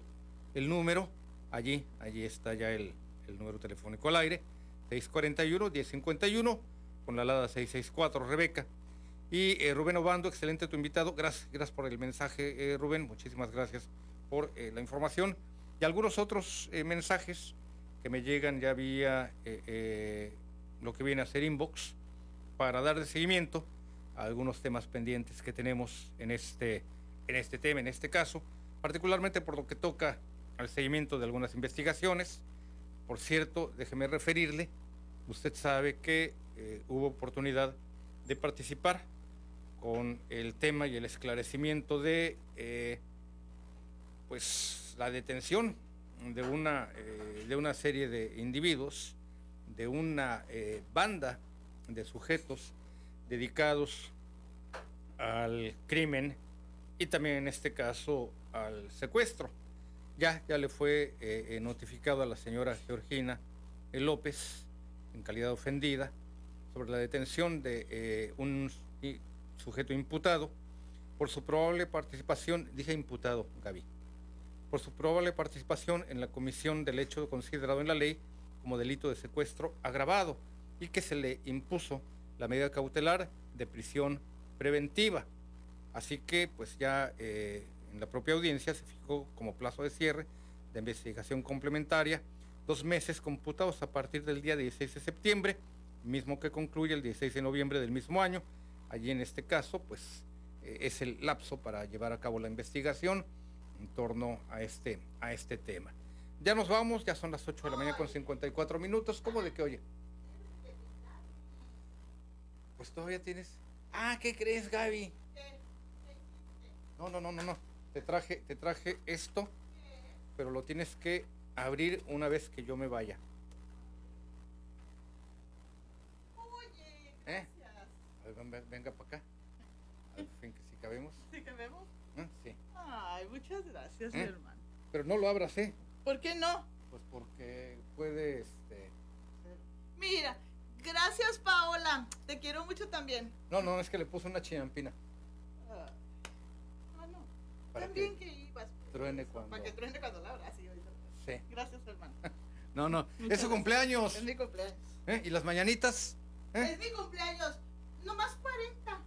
número, allí, allí está ya el, número telefónico al aire, 641-1051, con la alada 664, Rebeca. Y Rubén Obando, excelente tu invitado, gracias, gracias por el mensaje, Rubén, muchísimas gracias por la información. Y algunos otros eh, mensajes que me llegan ya vía eh, eh, lo que viene a ser inbox para dar de seguimiento a algunos temas pendientes que tenemos en este, en este tema, en este caso, particularmente por lo que toca al seguimiento de algunas investigaciones. Por cierto, déjeme referirle, usted sabe que hubo oportunidad de participar con el tema y el esclarecimiento de pues la detención de una, eh, de una serie de individuos, de una eh, banda de sujetos dedicados al crimen y también en este caso al secuestro. Ya, ya le fue eh, notificado a la señora Georgina López, en calidad ofendida, sobre la detención de un sujeto imputado por su probable participación, dije imputado, Gaby, por su probable participación en la comisión del hecho considerado en la ley como delito de secuestro agravado y que se le impuso la medida cautelar de prisión preventiva. Así que pues ya eh, en la propia audiencia se fijó como plazo de cierre de investigación complementaria dos meses computados a partir del día 16 de septiembre, mismo que concluye el 16 de noviembre del mismo año. Allí en este caso pues eh, es el lapso para llevar a cabo la investigación en torno a este, a este tema. Ya nos vamos, ya son las 8 de la mañana con 54 minutos. ¿Cómo de qué oye? Pues todavía tienes. Ah, ¿qué crees, Gaby? No, no, no, no, no. Te traje, te traje esto, pero lo tienes que abrir una vez que yo me vaya. Oye, ¿Eh? Venga, para acá. Al [laughs] fin que sí cabemos. ¿Sí cabemos? ¿Eh? Sí. Ay, muchas gracias, mi ¿Eh? hermano. Pero no lo abras, ¿eh? ¿Por qué no? Pues porque puede, este... Mira, gracias, Paola. Te quiero mucho también. No, no, es que le puse una chinampina. Ah, ah, no. Para También que, ibas. pues, truene cuando- Para que truene cuando la abras. Sí, ahorita. Sí. Gracias, hermano. [laughs] No, no, Muchas es su cumpleaños. Es mi cumpleaños. ¿Eh? ¿Y las mañanitas? ¿Eh? Es mi cumpleaños. Nomás 40.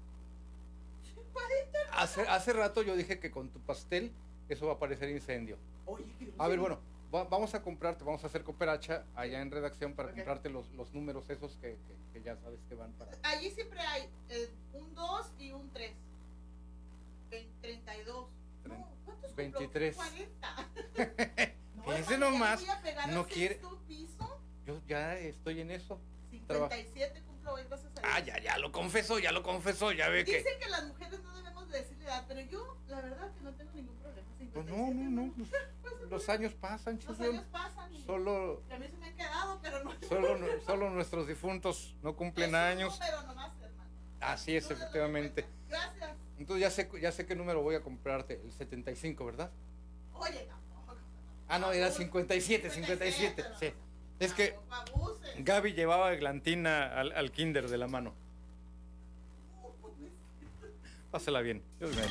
40. Hace, hace rato yo dije que con tu pastel eso va a parecer incendio. Oye, qué A ver, bueno, va- vamos a comprarte, vamos a hacer cooperacha allá en redacción para Ok. comprarte los, los números esos que, que- que ya sabes que van para... Allí siempre hay eh, un 2 y un 3. 32. Tre- No, ¿cuántos 23. compró? 40. Fíjense hermano, ya nomás, no quiere... piso. Yo ya estoy en eso. Traba- 57 cumplo hoy, a. Ah, ya, ya lo confesó, ya lo confesó, ya ve que... Dicen que las mujeres no debemos de decirle edad, pero yo, la verdad, que no tengo ningún problema. Pues 57, no, no, no. hermano. [laughs] pues, los años pasan, Los chicos. años pasan. y Solo, A mí se me han quedado, pero no. solo, [laughs] solo nuestros difuntos no cumplen años. Pero nomás, hermano. Así es, efectivamente. Gracias. Entonces ya sé, ya sé qué número voy a comprarte, el 75, ¿verdad? Oye, tampoco. Ah, no, era 57, 57, sí. Es que. Gaby llevaba glantina al, al kinder de la mano. Pásela bien. Dios mío.